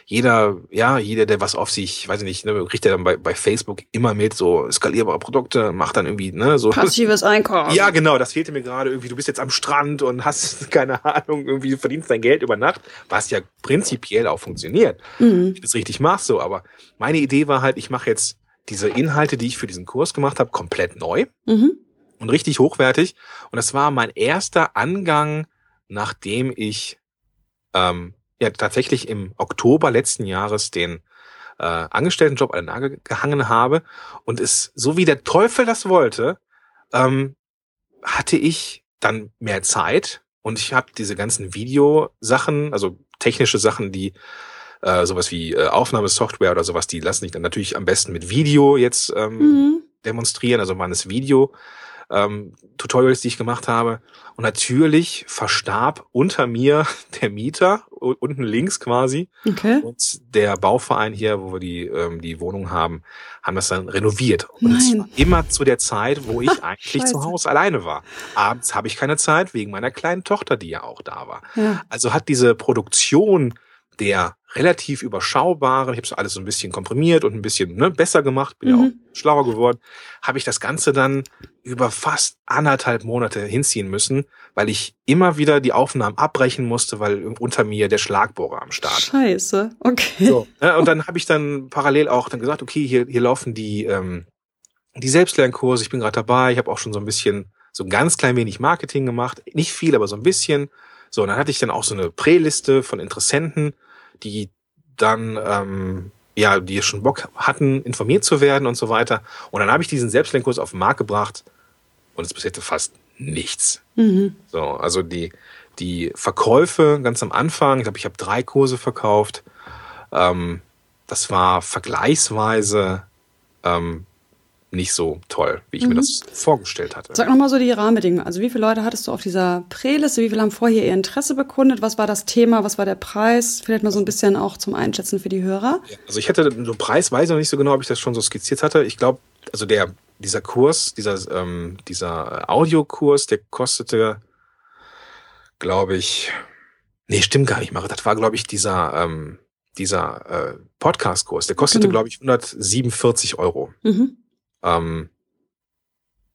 jeder, ja, jeder, der was auf sich, weiß ich nicht, ne, kriegt ja dann bei, bei Facebook immer mit so skalierbare Produkte, macht dann irgendwie, ne, so. Passives Einkommen. Ja, genau, das fehlte mir gerade irgendwie. Du bist jetzt am Strand und hast, keine Ahnung, irgendwie verdienst dein Geld über Nacht, was ja prinzipiell auch funktioniert, Mhm. wenn du das richtig machst, so. Aber meine Idee war halt, ich mache jetzt diese Inhalte, die ich für diesen Kurs gemacht habe, komplett neu Mhm. Und richtig hochwertig. Und das war mein erster Angang, nachdem ich ähm, ja tatsächlich im Oktober letzten Jahres den äh, Angestelltenjob an den Nagel gehangen habe. Und es, so wie der Teufel das wollte, ähm, hatte ich dann mehr Zeit und ich habe diese ganzen Videosachen, also technische Sachen, die äh, sowas wie äh, Aufnahmesoftware oder sowas, die lassen sich dann natürlich am besten mit Video jetzt ähm, Mhm. demonstrieren, also waren es Video ähm, Tutorials, die ich gemacht habe. Und natürlich verstarb unter mir der Mieter, unten links quasi, Okay. und der Bauverein hier, wo wir die, ähm, die Wohnung haben, haben das dann renoviert. Und es Nein. war immer zu der Zeit, wo ich eigentlich zu Hause alleine war. Abends habe ich keine Zeit, wegen meiner kleinen Tochter, die ja auch da war. Ja. Also hat diese Produktion der relativ überschaubaren, ich habe es alles so ein bisschen komprimiert und ein bisschen ne, besser gemacht, bin ja Mhm. auch schlauer geworden, habe ich das Ganze dann über fast anderthalb Monate hinziehen müssen, weil ich immer wieder die Aufnahmen abbrechen musste, weil unter mir der Schlagbohrer am Start. Scheiße. Okay. So, ne, und dann habe ich dann parallel auch dann gesagt, okay, hier, hier laufen die, ähm, die Selbstlernkurse, ich bin gerade dabei, ich habe auch schon so ein bisschen, so ein ganz klein wenig Marketing gemacht, nicht viel, aber so ein bisschen. So, und dann hatte ich dann auch so eine Präliste von Interessenten, die dann, ähm, ja, die schon Bock hatten, informiert zu werden und so weiter. Und dann habe ich diesen Selbstlernkurs auf den Markt gebracht und es passierte fast nichts. Mhm. So, also die, die Verkäufe ganz am Anfang, ich glaube, ich habe drei Kurse verkauft. Ähm, das war vergleichsweise ähm, nicht so toll, wie ich mir Mhm. das vorgestellt hatte. Sag nochmal so die Rahmenbedingungen. Also wie viele Leute hattest du auf dieser Präliste? Wie viele haben vorher ihr Interesse bekundet? Was war das Thema? Was war der Preis? Vielleicht mal so ein bisschen auch zum Einschätzen für die Hörer. Also ich hätte so preisweise noch nicht so genau, ob ich das schon so skizziert hatte. Ich glaube, also der dieser Kurs, dieser ähm, dieser Audiokurs, der kostete, glaube ich, nee, stimmt gar nicht mal. Das war, glaube ich, dieser ähm, dieser äh, Podcast-Kurs. Der kostete, Genau. glaube ich, 147 Euro. Mhm. Ähm,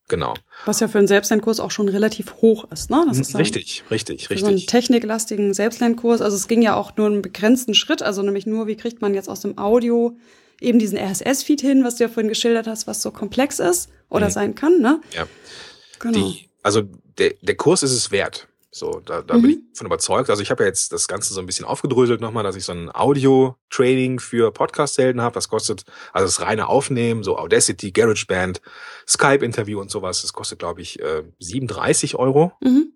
genau. Was ja für einen Selbstlernkurs auch schon relativ hoch ist, ne? Das ist dann richtig, richtig, Für so einen richtig. techniklastigen Selbstlernkurs. Also es ging ja auch nur einen begrenzten Schritt, also nämlich nur, wie kriegt man jetzt aus dem Audio eben diesen RSS-Feed hin, was du ja vorhin geschildert hast, was so komplex ist oder Mhm. sein kann, ne? Ja. Genau. Die, also der, der Kurs ist es wert. So, da, da Mhm. bin ich von überzeugt. Also ich habe ja jetzt das Ganze so ein bisschen aufgedröselt nochmal, dass ich so ein Audio-Training für Podcast-Helden habe. Das kostet, also das reine Aufnehmen, so Audacity, GarageBand, Skype-Interview und sowas. Das kostet, glaube ich, äh, 37 Euro. Mhm.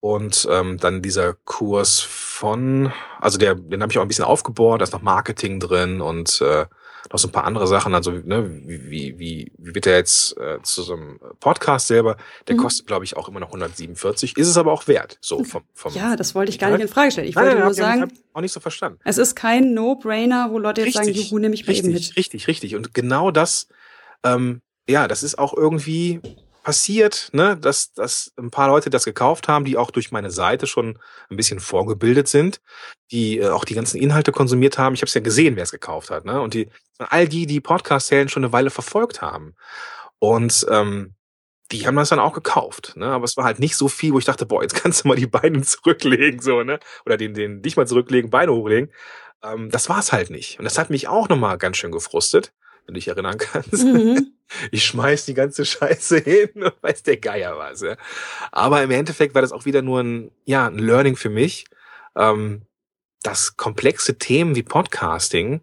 Und ähm, dann dieser Kurs von, also der, den habe ich auch ein bisschen aufgebohrt, da ist noch Marketing drin und äh, noch so ein paar andere Sachen. Also ne, wie, wie, wie, wird der jetzt äh, zu so einem Podcast selber? Der Mhm. kostet, glaube ich, auch immer noch 147. Ist es aber auch wert. So vom, vom Ja, das wollte ich gar nicht in Frage stellen. Ich Nein, wollte nein, nur sagen, ich auch nicht so verstanden. es ist kein No-Brainer, wo Leute jetzt sagen, Richtig, juhu, nehme ich mal eben Richtig, mit. richtig, richtig. Und genau das, ähm, ja, das ist auch irgendwie passiert, ne, dass, dass ein paar Leute das gekauft haben, die auch durch meine Seite schon ein bisschen vorgebildet sind, die äh, auch die ganzen Inhalte konsumiert haben. Ich habe es ja gesehen, wer es gekauft hat, ne? Und die all die, die Podcast-Serien schon eine Weile verfolgt haben. Und ähm, die haben das dann auch gekauft, ne? Aber es war halt nicht so viel, wo ich dachte, boah, jetzt kannst du mal die Beine zurücklegen, so, ne? Oder den, den dich mal zurücklegen, Beine hochlegen. Ähm, das war's halt nicht. Und das hat mich auch nochmal ganz schön gefrustet, wenn du dich erinnern kannst. Mhm. Ich schmeiß die ganze Scheiße hin und weiß der Geier was. Ja. Aber im Endeffekt war das auch wieder nur ein, ja, ein Learning für mich, ähm, dass komplexe Themen wie Podcasting,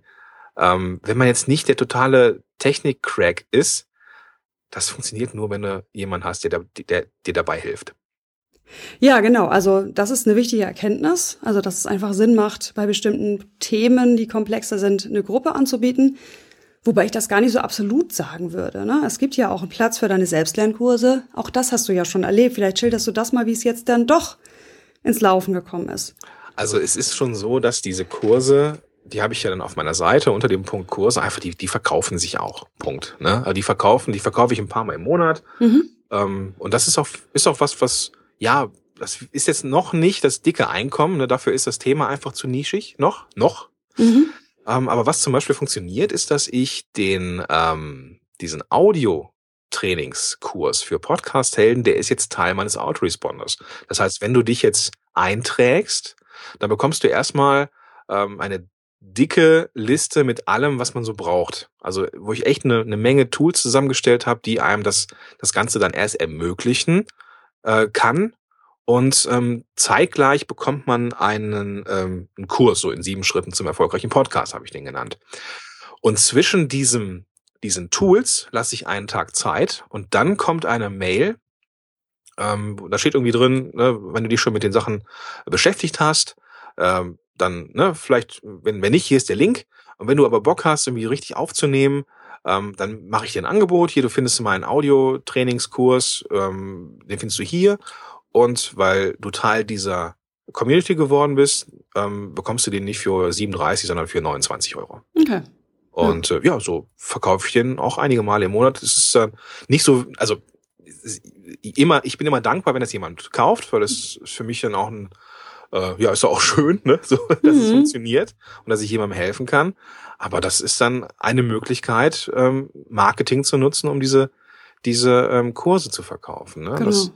ähm, wenn man jetzt nicht der totale Technik-Crack ist, das funktioniert nur, wenn du jemanden hast, der, da- der dir dabei hilft. Ja, genau. Also das ist eine wichtige Erkenntnis. Also dass es einfach Sinn macht, bei bestimmten Themen, die komplexer sind, eine Gruppe anzubieten. Wobei ich das gar nicht so absolut sagen würde. Ne? Es gibt ja auch einen Platz für deine Selbstlernkurse. Auch das hast du ja schon erlebt. Vielleicht schilderst du das mal, wie es jetzt dann doch ins Laufen gekommen ist. Also es ist schon so, dass diese Kurse, die habe ich ja dann auf meiner Seite unter dem Punkt Kurse, einfach die, die verkaufen sich auch. Punkt. Ne? Also die verkaufen, die verkaufe ich ein paar Mal im Monat. Mhm. Ähm, und das ist auch, ist auch was, was, ja, das ist jetzt noch nicht das dicke Einkommen. Ne? Dafür ist das Thema einfach zu nischig. Noch, noch. Mhm. Ähm, aber was zum Beispiel funktioniert, ist, dass ich den, ähm, diesen Audio-Trainingskurs für Podcast-Helden, der ist jetzt Teil meines Autoresponders. Das heißt, wenn du dich jetzt einträgst, dann bekommst du erstmal ähm, eine dicke Liste mit allem, was man so braucht. Also wo ich echt eine, eine Menge Tools zusammengestellt habe, die einem das, das Ganze dann erst ermöglichen äh, kann. Und ähm, zeitgleich bekommt man einen, ähm, einen Kurs, so in sieben Schritten zum erfolgreichen Podcast, habe ich den genannt. Und zwischen diesem, diesen Tools lasse ich einen Tag Zeit und dann kommt eine Mail, ähm, da steht irgendwie drin, ne, wenn du dich schon mit den Sachen beschäftigt hast, ähm, dann, ne, vielleicht, wenn, wenn nicht, hier ist der Link. Und wenn du aber Bock hast, irgendwie richtig aufzunehmen, ähm, dann mache ich dir ein Angebot. Hier, du findest meinen Audio-Trainingskurs, ähm, den findest du hier. Und weil du Teil dieser Community geworden bist, ähm, bekommst du den nicht für 37, sondern für 29 Euro. Okay. Und äh, ja, so verkaufe ich den auch einige Male im Monat. Es ist äh, nicht so, also immer, ich bin immer dankbar, wenn das jemand kauft, weil das für mich dann auch ein äh, ja, ist auch schön, ne? so, dass mhm. es funktioniert und dass ich jemandem helfen kann. Aber das ist dann eine Möglichkeit, ähm, Marketing zu nutzen, um diese, diese ähm, Kurse zu verkaufen. Ne? Genau. Das,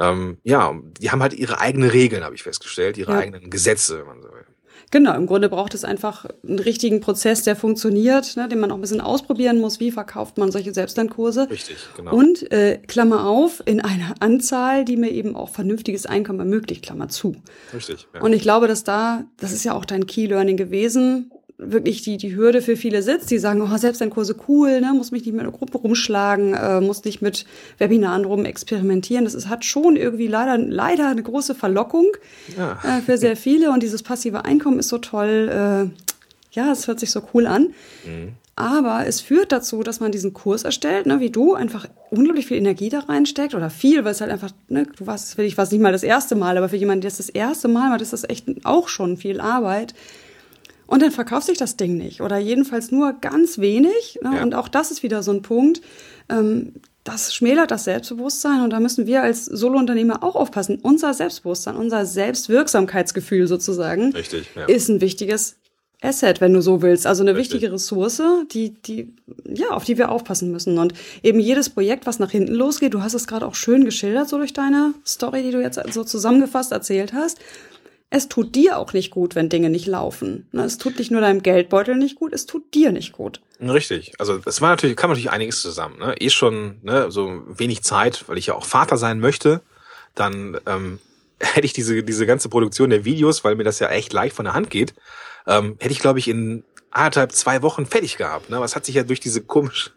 ähm, ja, die haben halt ihre eigenen Regeln, habe ich festgestellt, ihre Ja. eigenen Gesetze, wenn man so will. Genau, im Grunde braucht es einfach einen richtigen Prozess, der funktioniert, ne, den man auch ein bisschen ausprobieren muss. Wie verkauft man solche Selbstlernkurse? Richtig, genau. Und äh, Klammer auf, in einer Anzahl, die mir eben auch vernünftiges Einkommen ermöglicht, Klammer zu. Richtig. Ja. Und ich glaube, dass da, das ist ja auch dein Key Learning gewesen, wirklich die, die Hürde für viele sitzt, die sagen, oh, selbst ein Kurse cool, ne, muss mich nicht mit einer Gruppe rumschlagen, äh, muss nicht mit Webinaren rum experimentieren. Das ist, hat schon irgendwie leider, leider eine große Verlockung äh, für sehr viele und dieses passive Einkommen ist so toll. Äh, ja, es hört sich so cool an. Mhm. Aber es führt dazu, dass man diesen Kurs erstellt, ne, wie du, einfach unglaublich viel Energie da reinsteckt oder viel, weil es halt einfach, ne, du warst, ich war es nicht mal das erste Mal, aber für jemanden, der es das erste Mal macht, ist das echt auch schon viel Arbeit. Und dann verkauft sich das Ding nicht oder jedenfalls nur ganz wenig. Ne? Ja. Und auch das ist wieder so ein Punkt. Ähm, das schmälert das Selbstbewusstsein und da müssen wir als Solounternehmer auch aufpassen. Unser Selbstbewusstsein, unser Selbstwirksamkeitsgefühl sozusagen Richtig, ja. ist ein wichtiges Asset, wenn du so willst. Also eine Richtig. wichtige Ressource, die, die, ja, auf die wir aufpassen müssen. Und eben jedes Projekt, was nach hinten losgeht, du hast es gerade auch schön geschildert, so durch deine Story, die du jetzt so zusammengefasst erzählt hast. Es tut dir auch nicht gut, wenn Dinge nicht laufen. Ne, Es tut nicht nur deinem Geldbeutel nicht gut, es tut dir nicht gut. Richtig. Also das war natürlich, kam natürlich einiges zusammen. Ne? Eh schon ne, so wenig Zeit, weil ich ja auch Vater sein möchte. Dann ähm, hätte ich diese, diese ganze Produktion der Videos, weil mir das ja echt leicht von der Hand geht, ähm, hätte ich, glaube ich, in anderthalb, zwei Wochen fertig gehabt. Ne? Es hat sich ja durch diese komische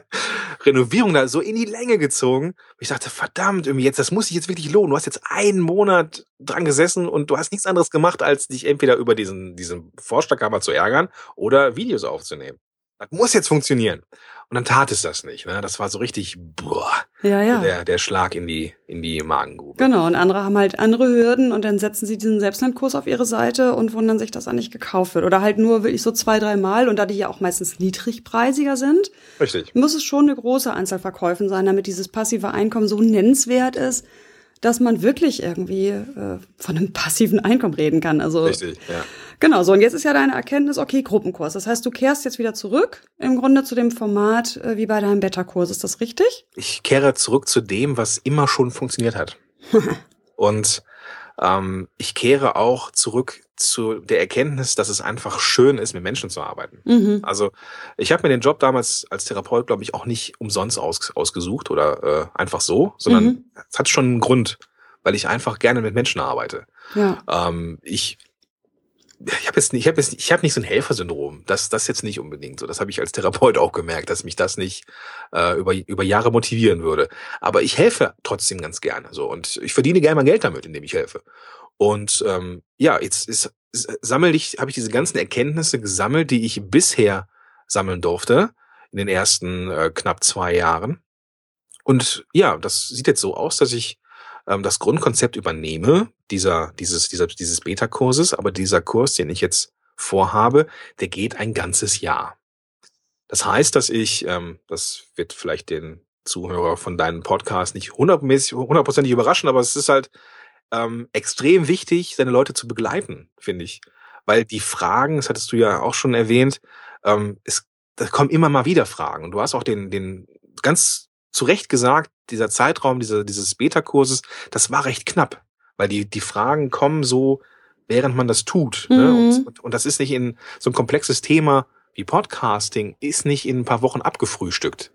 Renovierung da so in die Länge gezogen. Ich dachte, verdammt, irgendwie jetzt, das muss sich jetzt wirklich lohnen. Du hast jetzt einen Monat dran gesessen und du hast nichts anderes gemacht, als dich entweder über diesen, diesen Vorschlaghammer zu ärgern oder Videos aufzunehmen. Das muss jetzt funktionieren. Und dann tat es das nicht. Ne? Das war so richtig boah, Ja, ja. der, der Schlag in die, in die Magengrube. Genau, und andere haben halt andere Hürden und dann setzen sie diesen Selbstlernkurs auf ihre Seite und wundern sich, dass er nicht gekauft wird. Oder halt nur wirklich so zwei, drei Mal und da die ja auch meistens niedrigpreisiger sind, Richtig. muss es schon eine große Anzahl Verkäufen sein, damit dieses passive Einkommen so nennenswert ist, dass man wirklich irgendwie äh, von einem passiven Einkommen reden kann. Also Richtig, ja. Genau so. Und jetzt ist ja deine Erkenntnis, okay, Gruppenkurs. Das heißt, du kehrst jetzt wieder zurück im Grunde zu dem Format äh, wie bei deinem Beta-Kurs. Ist das richtig? ich kehre zurück zu dem, was immer schon funktioniert hat. Und ähm, ich kehre auch zurück zu der Erkenntnis, dass es einfach schön ist, mit Menschen zu arbeiten. Mhm. Also ich habe mir den Job damals als Therapeut, glaube ich, auch nicht umsonst aus, ausgesucht oder äh, einfach so, sondern Mhm. es hat schon einen Grund, weil ich einfach gerne mit Menschen arbeite. Ja. Ähm, ich ich habe jetzt nicht, ich habe jetzt, ich habe nicht so ein Helfersyndrom. Das, das jetzt nicht unbedingt so. Das habe ich als Therapeut auch gemerkt, dass mich das nicht äh, über über Jahre motivieren würde. Aber ich helfe trotzdem ganz gerne. So und ich verdiene gerne mal Geld damit, indem ich helfe. Und ähm, ja, jetzt ist sammel ich, habe ich diese ganzen Erkenntnisse gesammelt, die ich bisher sammeln durfte in den ersten äh, knapp zwei Jahren. Und ja, das sieht jetzt so aus, dass ich ähm, das Grundkonzept übernehme, dieser, dieses, dieser, dieses Beta-Kurses, aber dieser Kurs, den ich jetzt vorhabe, der geht ein ganzes Jahr. Das heißt, dass ich, ähm, das wird vielleicht den Zuhörer von deinem Podcast nicht hundertprozentig überraschen, aber es ist halt ähm, extrem wichtig, seine Leute zu begleiten, finde ich. Weil die Fragen, das hattest du ja auch schon erwähnt, ähm, es, da kommen immer mal wieder Fragen. Und du hast auch den, den ganz zu Recht gesagt, dieser Zeitraum dieser, dieses Beta-Kurses, das war recht knapp, weil die, die Fragen kommen so während man das tut. Ne? Mhm. Und, und das ist nicht in so ein komplexes Thema wie Podcasting, ist nicht in ein paar Wochen abgefrühstückt.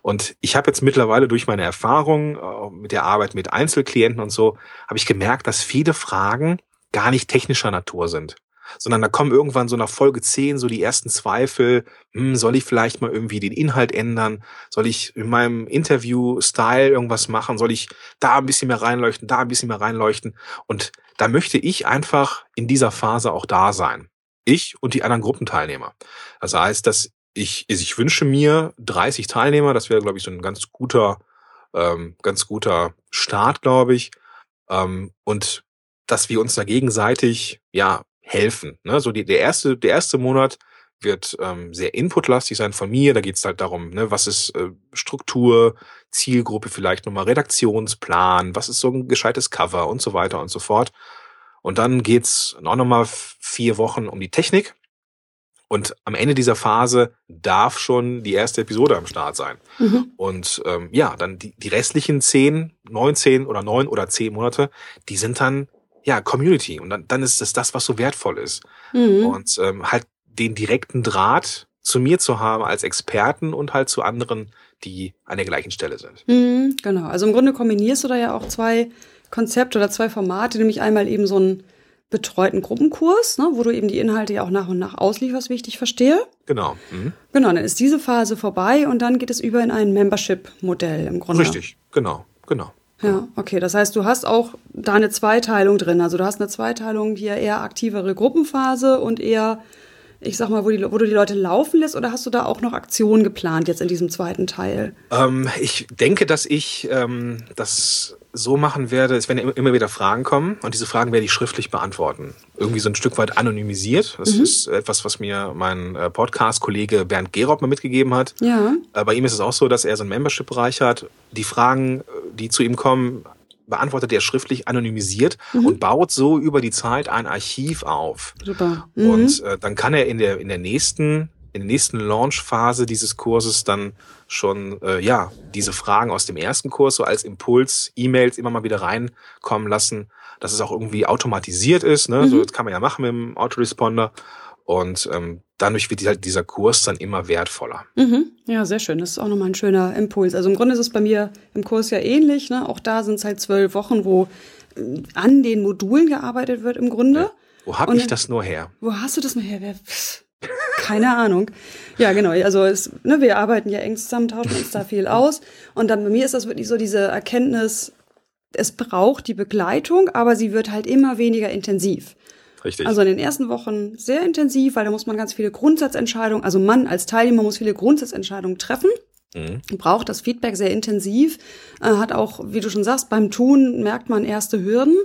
Und ich habe jetzt mittlerweile durch meine Erfahrung äh, mit der Arbeit mit Einzelklienten und so, habe ich gemerkt, dass viele Fragen gar nicht technischer Natur sind sondern da kommen irgendwann so nach Folge 10 so die ersten Zweifel, hm, soll ich vielleicht mal irgendwie den Inhalt ändern? Soll ich in meinem Interview-Style irgendwas machen? Soll ich da ein bisschen mehr reinleuchten, da ein bisschen mehr reinleuchten? Und da möchte ich einfach in dieser Phase auch da sein. Ich und die anderen Gruppenteilnehmer. Das heißt, dass ich, ich wünsche mir 30 Teilnehmer, das wäre, glaube ich, so ein ganz guter, ähm, ganz guter Start, glaube ich. Ähm, und dass wir uns da gegenseitig ja helfen. Ne? So die, der erste, der erste Monat wird ähm, sehr inputlastig sein von mir. Da geht es halt darum, ne, was ist äh, Struktur, Zielgruppe, vielleicht nochmal Redaktionsplan, was ist so ein gescheites Cover und so weiter und so fort. Und dann geht's auch nochmal vier Wochen um die Technik. Und am Ende dieser Phase darf schon die erste Episode am Start sein. Mhm. Und ähm, ja, dann die, die restlichen zehn, neunzehn oder neun oder zehn Monate, die sind dann ja Community. Und dann, dann ist es das, was so wertvoll ist. Mhm. Und ähm, halt den direkten Draht zu mir zu haben als Experten und halt zu anderen, die an der gleichen Stelle sind. Mhm, genau. Also im Grunde kombinierst du da ja auch zwei Konzepte oder zwei Formate, nämlich einmal eben so einen betreuten Gruppenkurs, ne, wo du eben die Inhalte ja auch nach und nach auslieferst, wie ich dich verstehe. Genau. Mhm. Genau, dann ist diese Phase vorbei und dann geht es über in ein Membership-Modell im Grunde. Richtig, genau, genau. Ja, okay. Das heißt, du hast auch da eine Zweiteilung drin. Also du hast eine Zweiteilung hier eher aktivere Gruppenphase und eher, ich sag mal, wo, die, wo du die Leute laufen lässt oder hast du da auch noch Aktionen geplant jetzt in diesem zweiten Teil? Ähm, ich denke, dass ich ähm, das so machen werde, es werden immer- wieder Fragen kommen und diese Fragen werde ich schriftlich beantworten. Irgendwie so ein Stück weit anonymisiert. Das ist etwas, was mir mein äh, Podcast-Kollege Bernd Gerob mal mitgegeben hat. Ja. Äh, Bei ihm ist es auch so, dass er so einen Membership-Bereich hat. Die Fragen, äh, die zu ihm kommen, beantwortet er schriftlich anonymisiert und baut so über die Zeit ein Archiv auf. Super. Mhm. Und äh, dann kann er in der in der nächsten in der nächsten Launch-Phase dieses Kurses dann schon äh, ja diese Fragen aus dem ersten Kurs so als Impuls E-Mails immer mal wieder reinkommen lassen, dass es auch irgendwie automatisiert ist. Ne? So das kann man ja machen mit dem Autoresponder. Und ähm, dadurch wird halt dieser Kurs dann immer wertvoller. Mhm. Ja, sehr schön. Das ist auch nochmal ein schöner Impuls. Also im Grunde ist es bei mir im Kurs ja ähnlich. Ne? Auch da sind es halt zwölf Wochen, wo äh, an den Modulen gearbeitet wird im Grunde. Wo habe Und- ich das nur her? Wo hast du das mal her? Wer, pff, keine Ahnung. Ja, genau. Also es, ne, wir arbeiten ja eng zusammen, tauschen uns da viel aus. Und dann bei mir ist das wirklich so diese Erkenntnis, es braucht die Begleitung, aber sie wird halt immer weniger intensiv. Richtig. Also in den ersten Wochen sehr intensiv, weil da muss man ganz viele Grundsatzentscheidungen, also man als Teilnehmer muss viele Grundsatzentscheidungen treffen mhm. braucht das Feedback sehr intensiv, äh, hat auch, wie du schon sagst, beim Tun merkt man erste Hürden.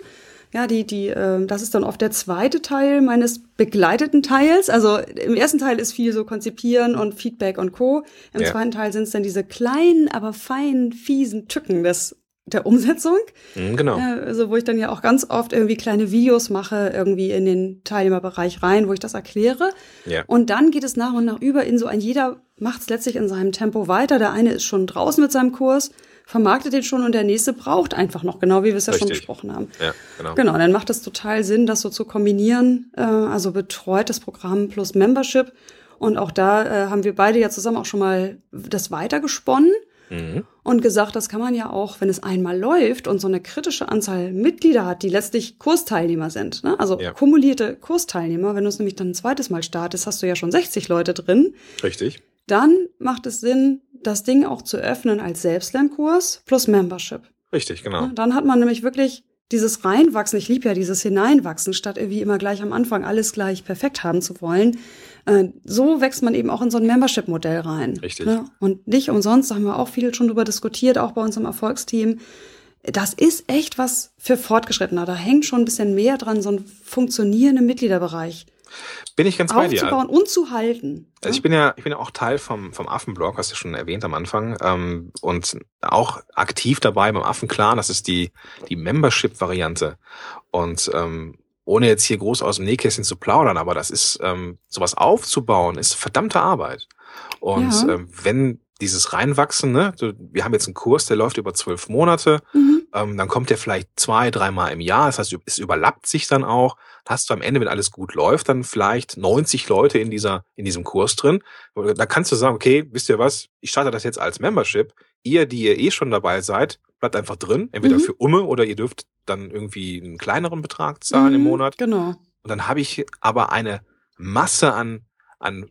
Ja, die, die, äh, das ist dann oft der zweite Teil meines begleiteten Teils. Also im ersten Teil ist viel so Konzipieren und Feedback und Co. Im Ja. zweiten Teil sind es dann diese kleinen, aber feinen, fiesen Tücken des, der Umsetzung. Mhm, genau. Ja, also wo ich dann ja auch ganz oft irgendwie kleine Videos mache, irgendwie in den Teilnehmerbereich rein, wo ich das erkläre. Ja. Und dann geht es nach und nach über in so ein, jeder macht es letztlich in seinem Tempo weiter. Der eine ist schon draußen mit seinem Kurs, vermarktet den schon und der nächste braucht einfach noch, genau wie wir es ja schon Richtig. besprochen haben. Ja, genau. Genau, dann macht es total Sinn, das so zu kombinieren, äh, also betreutes Programm plus Membership. Und auch da äh, haben wir beide ja zusammen auch schon mal das weitergesponnen Mhm. und gesagt, das kann man ja auch, wenn es einmal läuft und so eine kritische Anzahl Mitglieder hat, die letztlich Kursteilnehmer sind. Ne? Also Ja. kumulierte Kursteilnehmer, wenn du es nämlich dann ein zweites Mal startest, hast du ja schon 60 Leute drin. Richtig. Dann macht es Sinn, das Ding auch zu öffnen als Selbstlernkurs plus Membership. Richtig, genau. Dann hat man nämlich wirklich dieses Reinwachsen, ich liebe ja dieses Hineinwachsen, statt irgendwie immer gleich am Anfang alles gleich perfekt haben zu wollen. Äh, so wächst man eben auch in so ein Membership-Modell rein. Richtig. Ne? Und nicht umsonst, da haben wir auch viel schon drüber diskutiert, auch bei uns im Erfolgsteam. Das ist echt was für Fortgeschrittene. Da hängt schon ein bisschen mehr dran, so einen funktionierenden Mitgliederbereich Bin ich ganz bei dir. aufzubauen und zu halten. Also ich bin ja, ich bin ja auch Teil vom, vom Affenblog, hast du schon erwähnt am Anfang, ähm, und auch aktiv dabei beim Affenclan. Das ist die, die Membership-Variante. Und ähm, ohne jetzt hier groß aus dem Nähkästchen zu plaudern, aber das ist, ähm, sowas aufzubauen, ist verdammte Arbeit. Und Ja. ähm, wenn dieses Reinwachsen, ne? Wir haben jetzt einen Kurs, der läuft über zwölf Monate, Mhm. ähm, dann kommt der vielleicht zwei, dreimal im Jahr, das heißt, es überlappt sich dann auch. Hast du am Ende, wenn alles gut läuft, dann vielleicht 90 Leute in dieser, in diesem Kurs drin. Da kannst du sagen, okay, wisst ihr was, ich starte das jetzt als Membership. Ihr, die ihr eh schon dabei seid, bleibt einfach drin, entweder Mhm. für Umme oder ihr dürft dann irgendwie einen kleineren Betrag zahlen im Mhm, Monat. Genau. Und dann habe ich aber eine Masse an, an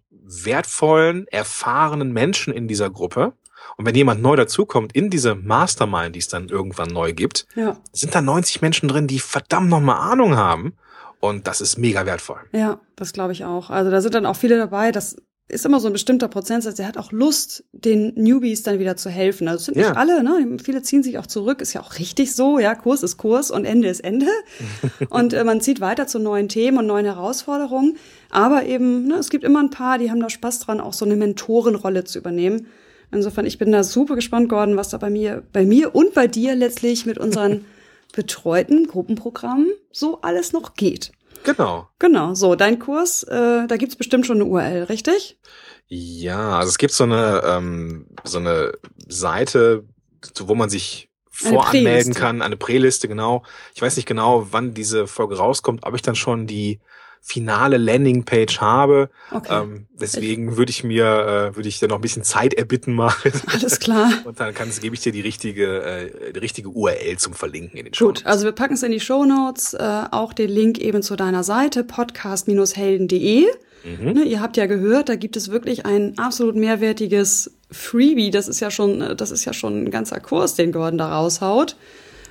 wertvollen, erfahrenen Menschen in dieser Gruppe. Und wenn jemand neu dazukommt in diese Mastermind, die es dann irgendwann neu gibt, Ja. sind da 90 Menschen drin, die verdammt nochmal Ahnung haben. Und das ist mega wertvoll. Ja, das glaube ich auch. Also da sind dann auch viele dabei, das ist immer so ein bestimmter Prozentsatz, der hat auch Lust, den Newbies dann wieder zu helfen. Also es sind Ja. nicht alle, ne? Viele ziehen sich auch zurück, ist ja auch richtig so, ja, Kurs ist Kurs und Ende ist Ende. und äh, man zieht weiter zu neuen Themen und neuen Herausforderungen. Aber eben, ne, es gibt immer ein paar, die haben da Spaß dran, auch so eine Mentorenrolle zu übernehmen. Insofern, ich bin da super gespannt, Gordon, was da bei mir, bei mir und bei dir letztlich mit unseren betreuten Gruppenprogrammen so alles noch geht. Genau. Genau, so, dein Kurs, äh, da gibt's bestimmt schon eine URL, richtig? Ja, also es gibt so eine, ähm, so eine Seite, wo man sich voranmelden kann, eine Präliste, genau. Ich weiß nicht genau, wann diese Folge rauskommt, ob ich dann schon die finale Landingpage habe. Okay, Ähm, deswegen würde ich mir, äh, würde ich dann noch ein bisschen Zeit erbitten mal. alles klar. Und dann kannst, gebe ich dir die richtige, äh, die richtige URL zum Verlinken in den Gut, Shownotes. also wir packen es in die Shownotes, äh, auch den Link eben zu deiner Seite, podcast-helden.de. Mhm. Ne, ihr habt ja gehört, da gibt es wirklich ein absolut mehrwertiges Freebie. Das ist ja schon, äh, das ist ja schon ein ganzer Kurs, den Gordon da raushaut.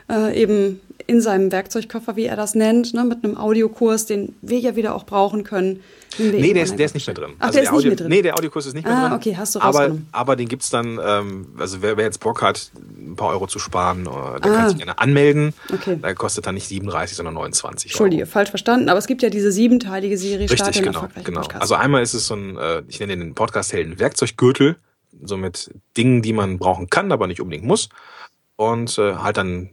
Äh, eben in seinem Werkzeugkoffer, wie er das nennt, ne, mit einem Audiokurs, den wir ja wieder auch brauchen können. Nee, der ist, der ist nicht mehr drin. Ach, also der ist nicht Audio, mehr drin. Nee, der Audiokurs ist nicht mehr Ah, drin. okay, hast du aber, aber den gibt's dann, ähm, also wer, wer jetzt Bock hat, ein paar Euro zu sparen, äh, der Ah. kann sich gerne anmelden. Okay. Da kostet dann nicht 37, sondern 29 Entschuldige, Euro. falsch verstanden, aber es gibt ja diese siebenteilige Serie Start Richtig, den genau, genau. Podcast. Also einmal ist es so ein, äh, ich nenne den Podcast Helden Werkzeuggürtel, so mit Dingen, die man brauchen kann, aber nicht unbedingt muss. Und äh, halt dann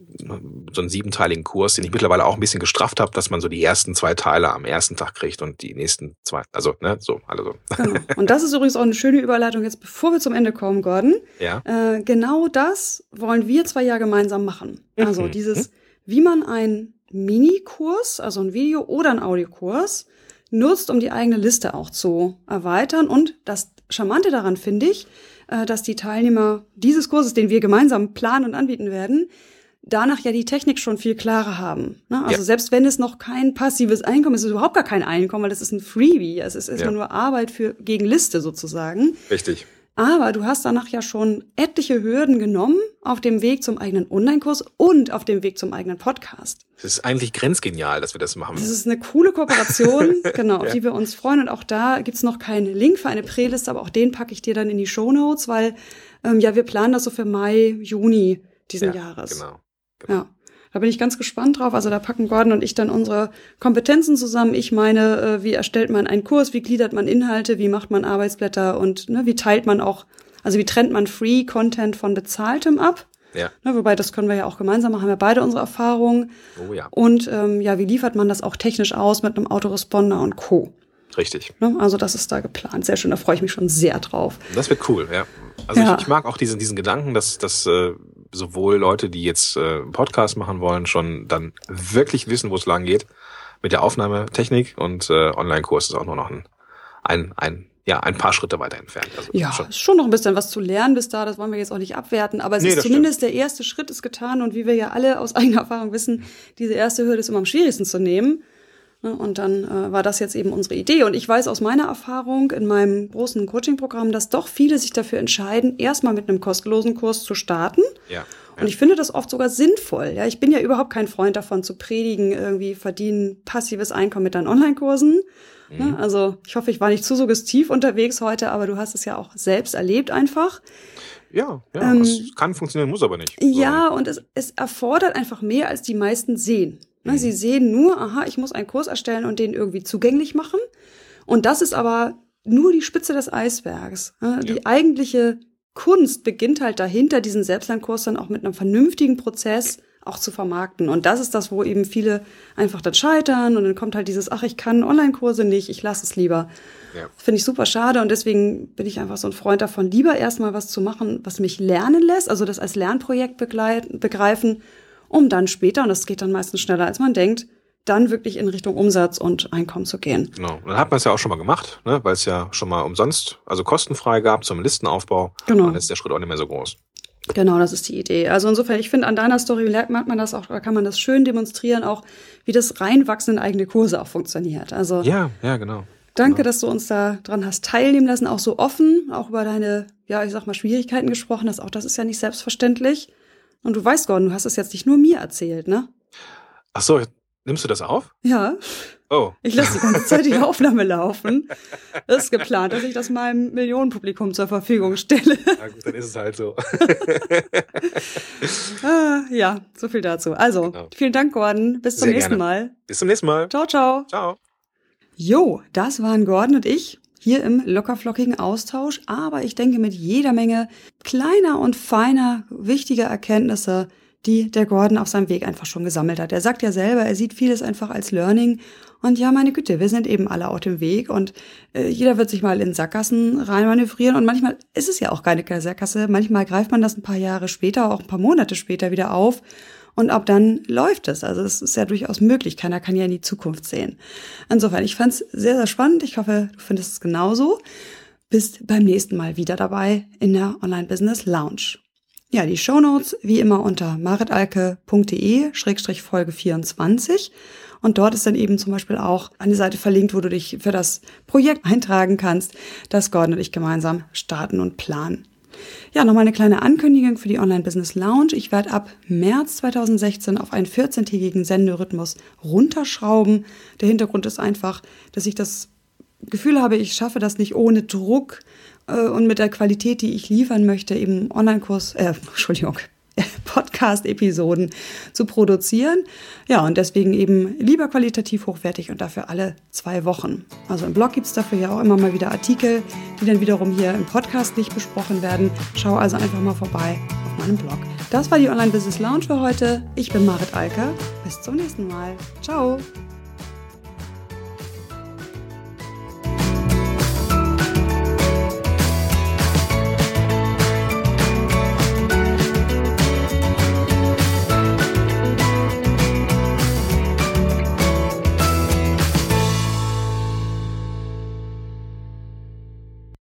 so einen siebenteiligen Kurs, den ich mittlerweile auch ein bisschen gestrafft habe, dass man so die ersten zwei Teile am ersten Tag kriegt und die nächsten zwei, also ne, so, also Genau. Und das ist übrigens auch eine schöne Überleitung jetzt, bevor wir zum Ende kommen, Gordon. ja. Äh, genau das wollen wir zwei ja gemeinsam machen. Also Mhm. dieses, wie man einen Minikurs, also ein Video- oder einen Audiokurs nutzt, um die eigene Liste auch zu erweitern. Und das Charmante daran finde ich, dass die Teilnehmer dieses Kurses, den wir gemeinsam planen und anbieten werden, danach ja die Technik schon viel klarer haben. Ne? Also Ja. selbst wenn es noch kein passives Einkommen ist, ist es überhaupt gar kein Einkommen, weil das ist ein Freebie. Es ist erstmal Ja. nur Arbeit für gegen Liste sozusagen. Richtig. Aber du hast danach ja schon etliche Hürden genommen auf dem Weg zum eigenen Online-Kurs und auf dem Weg zum eigenen Podcast. Es ist eigentlich grenzgenial, dass wir das machen. Das ist eine coole Kooperation, genau, auf Ja. die wir uns freuen. Und auch da gibt's noch keinen Link für eine Playliste, aber auch den packe ich dir dann in die Show Notes, weil ähm, ja, wir planen das so für Mai, Juni diesen ja, Jahres. Genau. Ja. Da bin ich ganz gespannt drauf. Also da packen Gordon und ich dann unsere Kompetenzen zusammen. Ich meine, äh, wie erstellt man einen Kurs, wie gliedert man Inhalte, wie macht man Arbeitsblätter und ne, wie teilt man auch, also wie trennt man Free Content von bezahltem ab. Ja. Ne, wobei, das können wir ja auch gemeinsam machen, haben wir beide unsere Erfahrungen. Oh ja, Und ähm, ja, wie liefert man das auch technisch aus mit einem Autoresponder und Co. richtig. Ne? Also das ist da geplant. Sehr schön, da freue ich mich schon sehr drauf. Das wird cool, ja. Also Ja. Ich, ich mag auch diesen, diesen Gedanken, dass, dass äh, sowohl Leute, die jetzt äh, einen Podcast machen wollen, schon dann wirklich wissen, wo es lang geht mit der Aufnahmetechnik und äh, Online-Kurs ist auch nur noch ein, ein, ein, ja, ein paar Schritte weiter entfernt. Also Ja, schon. schon noch ein bisschen was zu lernen bis da, das wollen wir jetzt auch nicht abwerten, aber es Nee, ist zumindest der erste Schritt ist getan und wie wir ja alle aus eigener Erfahrung wissen, diese erste Hürde ist immer am schwierigsten zu nehmen. Ne, Und dann äh, war das jetzt eben unsere Idee. Und ich weiß aus meiner Erfahrung in meinem großen Coaching-Programm, dass doch viele sich dafür entscheiden, erstmal mit einem kostenlosen Kurs zu starten. Ja. Und ich finde das oft sogar sinnvoll. Ja, ich bin ja überhaupt kein Freund davon zu predigen, irgendwie verdienen passives Einkommen mit deinen Online-Kursen. Mhm. Ne? Also ich hoffe, ich war nicht zu suggestiv unterwegs heute, aber du hast es ja auch selbst erlebt einfach. Ja, ja, Ähm, das kann funktionieren, muss aber nicht. Ja, und es, es erfordert einfach mehr, als die meisten sehen. Ne? Sie sehen nur, aha, ich muss einen Kurs erstellen und den irgendwie zugänglich machen. Und das ist aber nur die Spitze des Eisbergs. Ne? Die eigentliche Kunst beginnt halt dahinter, diesen Selbstlernkurs dann auch mit einem vernünftigen Prozess auch zu vermarkten. Und das ist das, wo eben viele einfach dann scheitern und dann kommt halt dieses, ach, ich kann Online-Kurse nicht, ich lasse es lieber. Ja. Finde ich super schade und deswegen bin ich einfach so ein Freund davon, lieber erstmal was zu machen, was mich lernen lässt, also das als Lernprojekt begreifen, um dann später, und das geht dann meistens schneller, als man denkt, dann wirklich in Richtung Umsatz und Einkommen zu gehen. Genau. Und dann hat man es ja auch schon mal gemacht, ne? weil es ja schon mal umsonst, also kostenfrei gab zum Listenaufbau. Genau. Und dann ist der Schritt auch nicht mehr so groß. Genau, das ist die Idee. Also insofern, ich finde, an deiner Story lernt man das auch, da kann man das schön demonstrieren, auch wie das Reinwachsen in eigene Kurse auch funktioniert. Also ja, ja, genau. Danke, genau. dass du uns da dran hast teilnehmen lassen, auch so offen, auch über deine, ja, ich sag mal, Schwierigkeiten gesprochen hast. Auch das ist ja nicht selbstverständlich. Und du weißt, Gordon, du hast es jetzt nicht nur mir erzählt, ne? Ach so, nimmst du das auf? Ja. Oh. Ich lasse die ganze Zeit die Aufnahme laufen. Das ist geplant, dass ich das meinem Millionenpublikum zur Verfügung stelle. Na gut, dann ist es halt so. ah, ja, so viel dazu. Also, genau. vielen Dank, Gordon. Bis zum Sehr nächsten gerne. Mal. Bis zum nächsten Mal. Ciao, ciao. Ciao. Jo, das waren Gordon und ich hier im lockerflockigen Austausch, aber ich denke mit jeder Menge kleiner und feiner, wichtiger Erkenntnisse, die der Gordon auf seinem Weg einfach schon gesammelt hat. Er sagt ja selber, er sieht vieles einfach als Learning. Und ja, meine Güte, wir sind eben alle auf dem Weg und äh, jeder wird sich mal in Sackgassen reinmanövrieren und manchmal ist es ja auch keine Sackgasse. Manchmal greift man das ein paar Jahre später, auch ein paar Monate später wieder auf und ab dann läuft es. Also es ist ja durchaus möglich. Keiner kann ja in die Zukunft sehen. Insofern, ich fand es sehr, sehr spannend. Ich hoffe, du findest es genauso. Bist beim nächsten Mal wieder dabei in der Online Business Lounge. Ja, die Shownotes wie immer unter maritalke.de-folge 24. Und dort ist dann eben zum Beispiel auch eine Seite verlinkt, wo du dich für das Projekt eintragen kannst, das Gordon und ich gemeinsam starten und planen. Ja, nochmal eine kleine Ankündigung für die Online Business Lounge. Ich werde ab März 2016 auf einen 14-tägigen Senderhythmus runterschrauben. Der Hintergrund ist einfach, dass ich das Gefühl habe, ich schaffe das nicht ohne Druck äh, und mit der Qualität, die ich liefern möchte, eben Online-Kurs, äh, Entschuldigung, Podcast-Episoden zu produzieren. Ja, und deswegen eben lieber qualitativ hochwertig und dafür alle zwei Wochen. Also im Blog gibt es dafür ja auch immer mal wieder Artikel, die dann wiederum hier im Podcast nicht besprochen werden. Schau also einfach mal vorbei auf meinem Blog. Das war die Online Business Lounge für heute. Ich bin Marit Alker. Bis zum nächsten Mal. Ciao.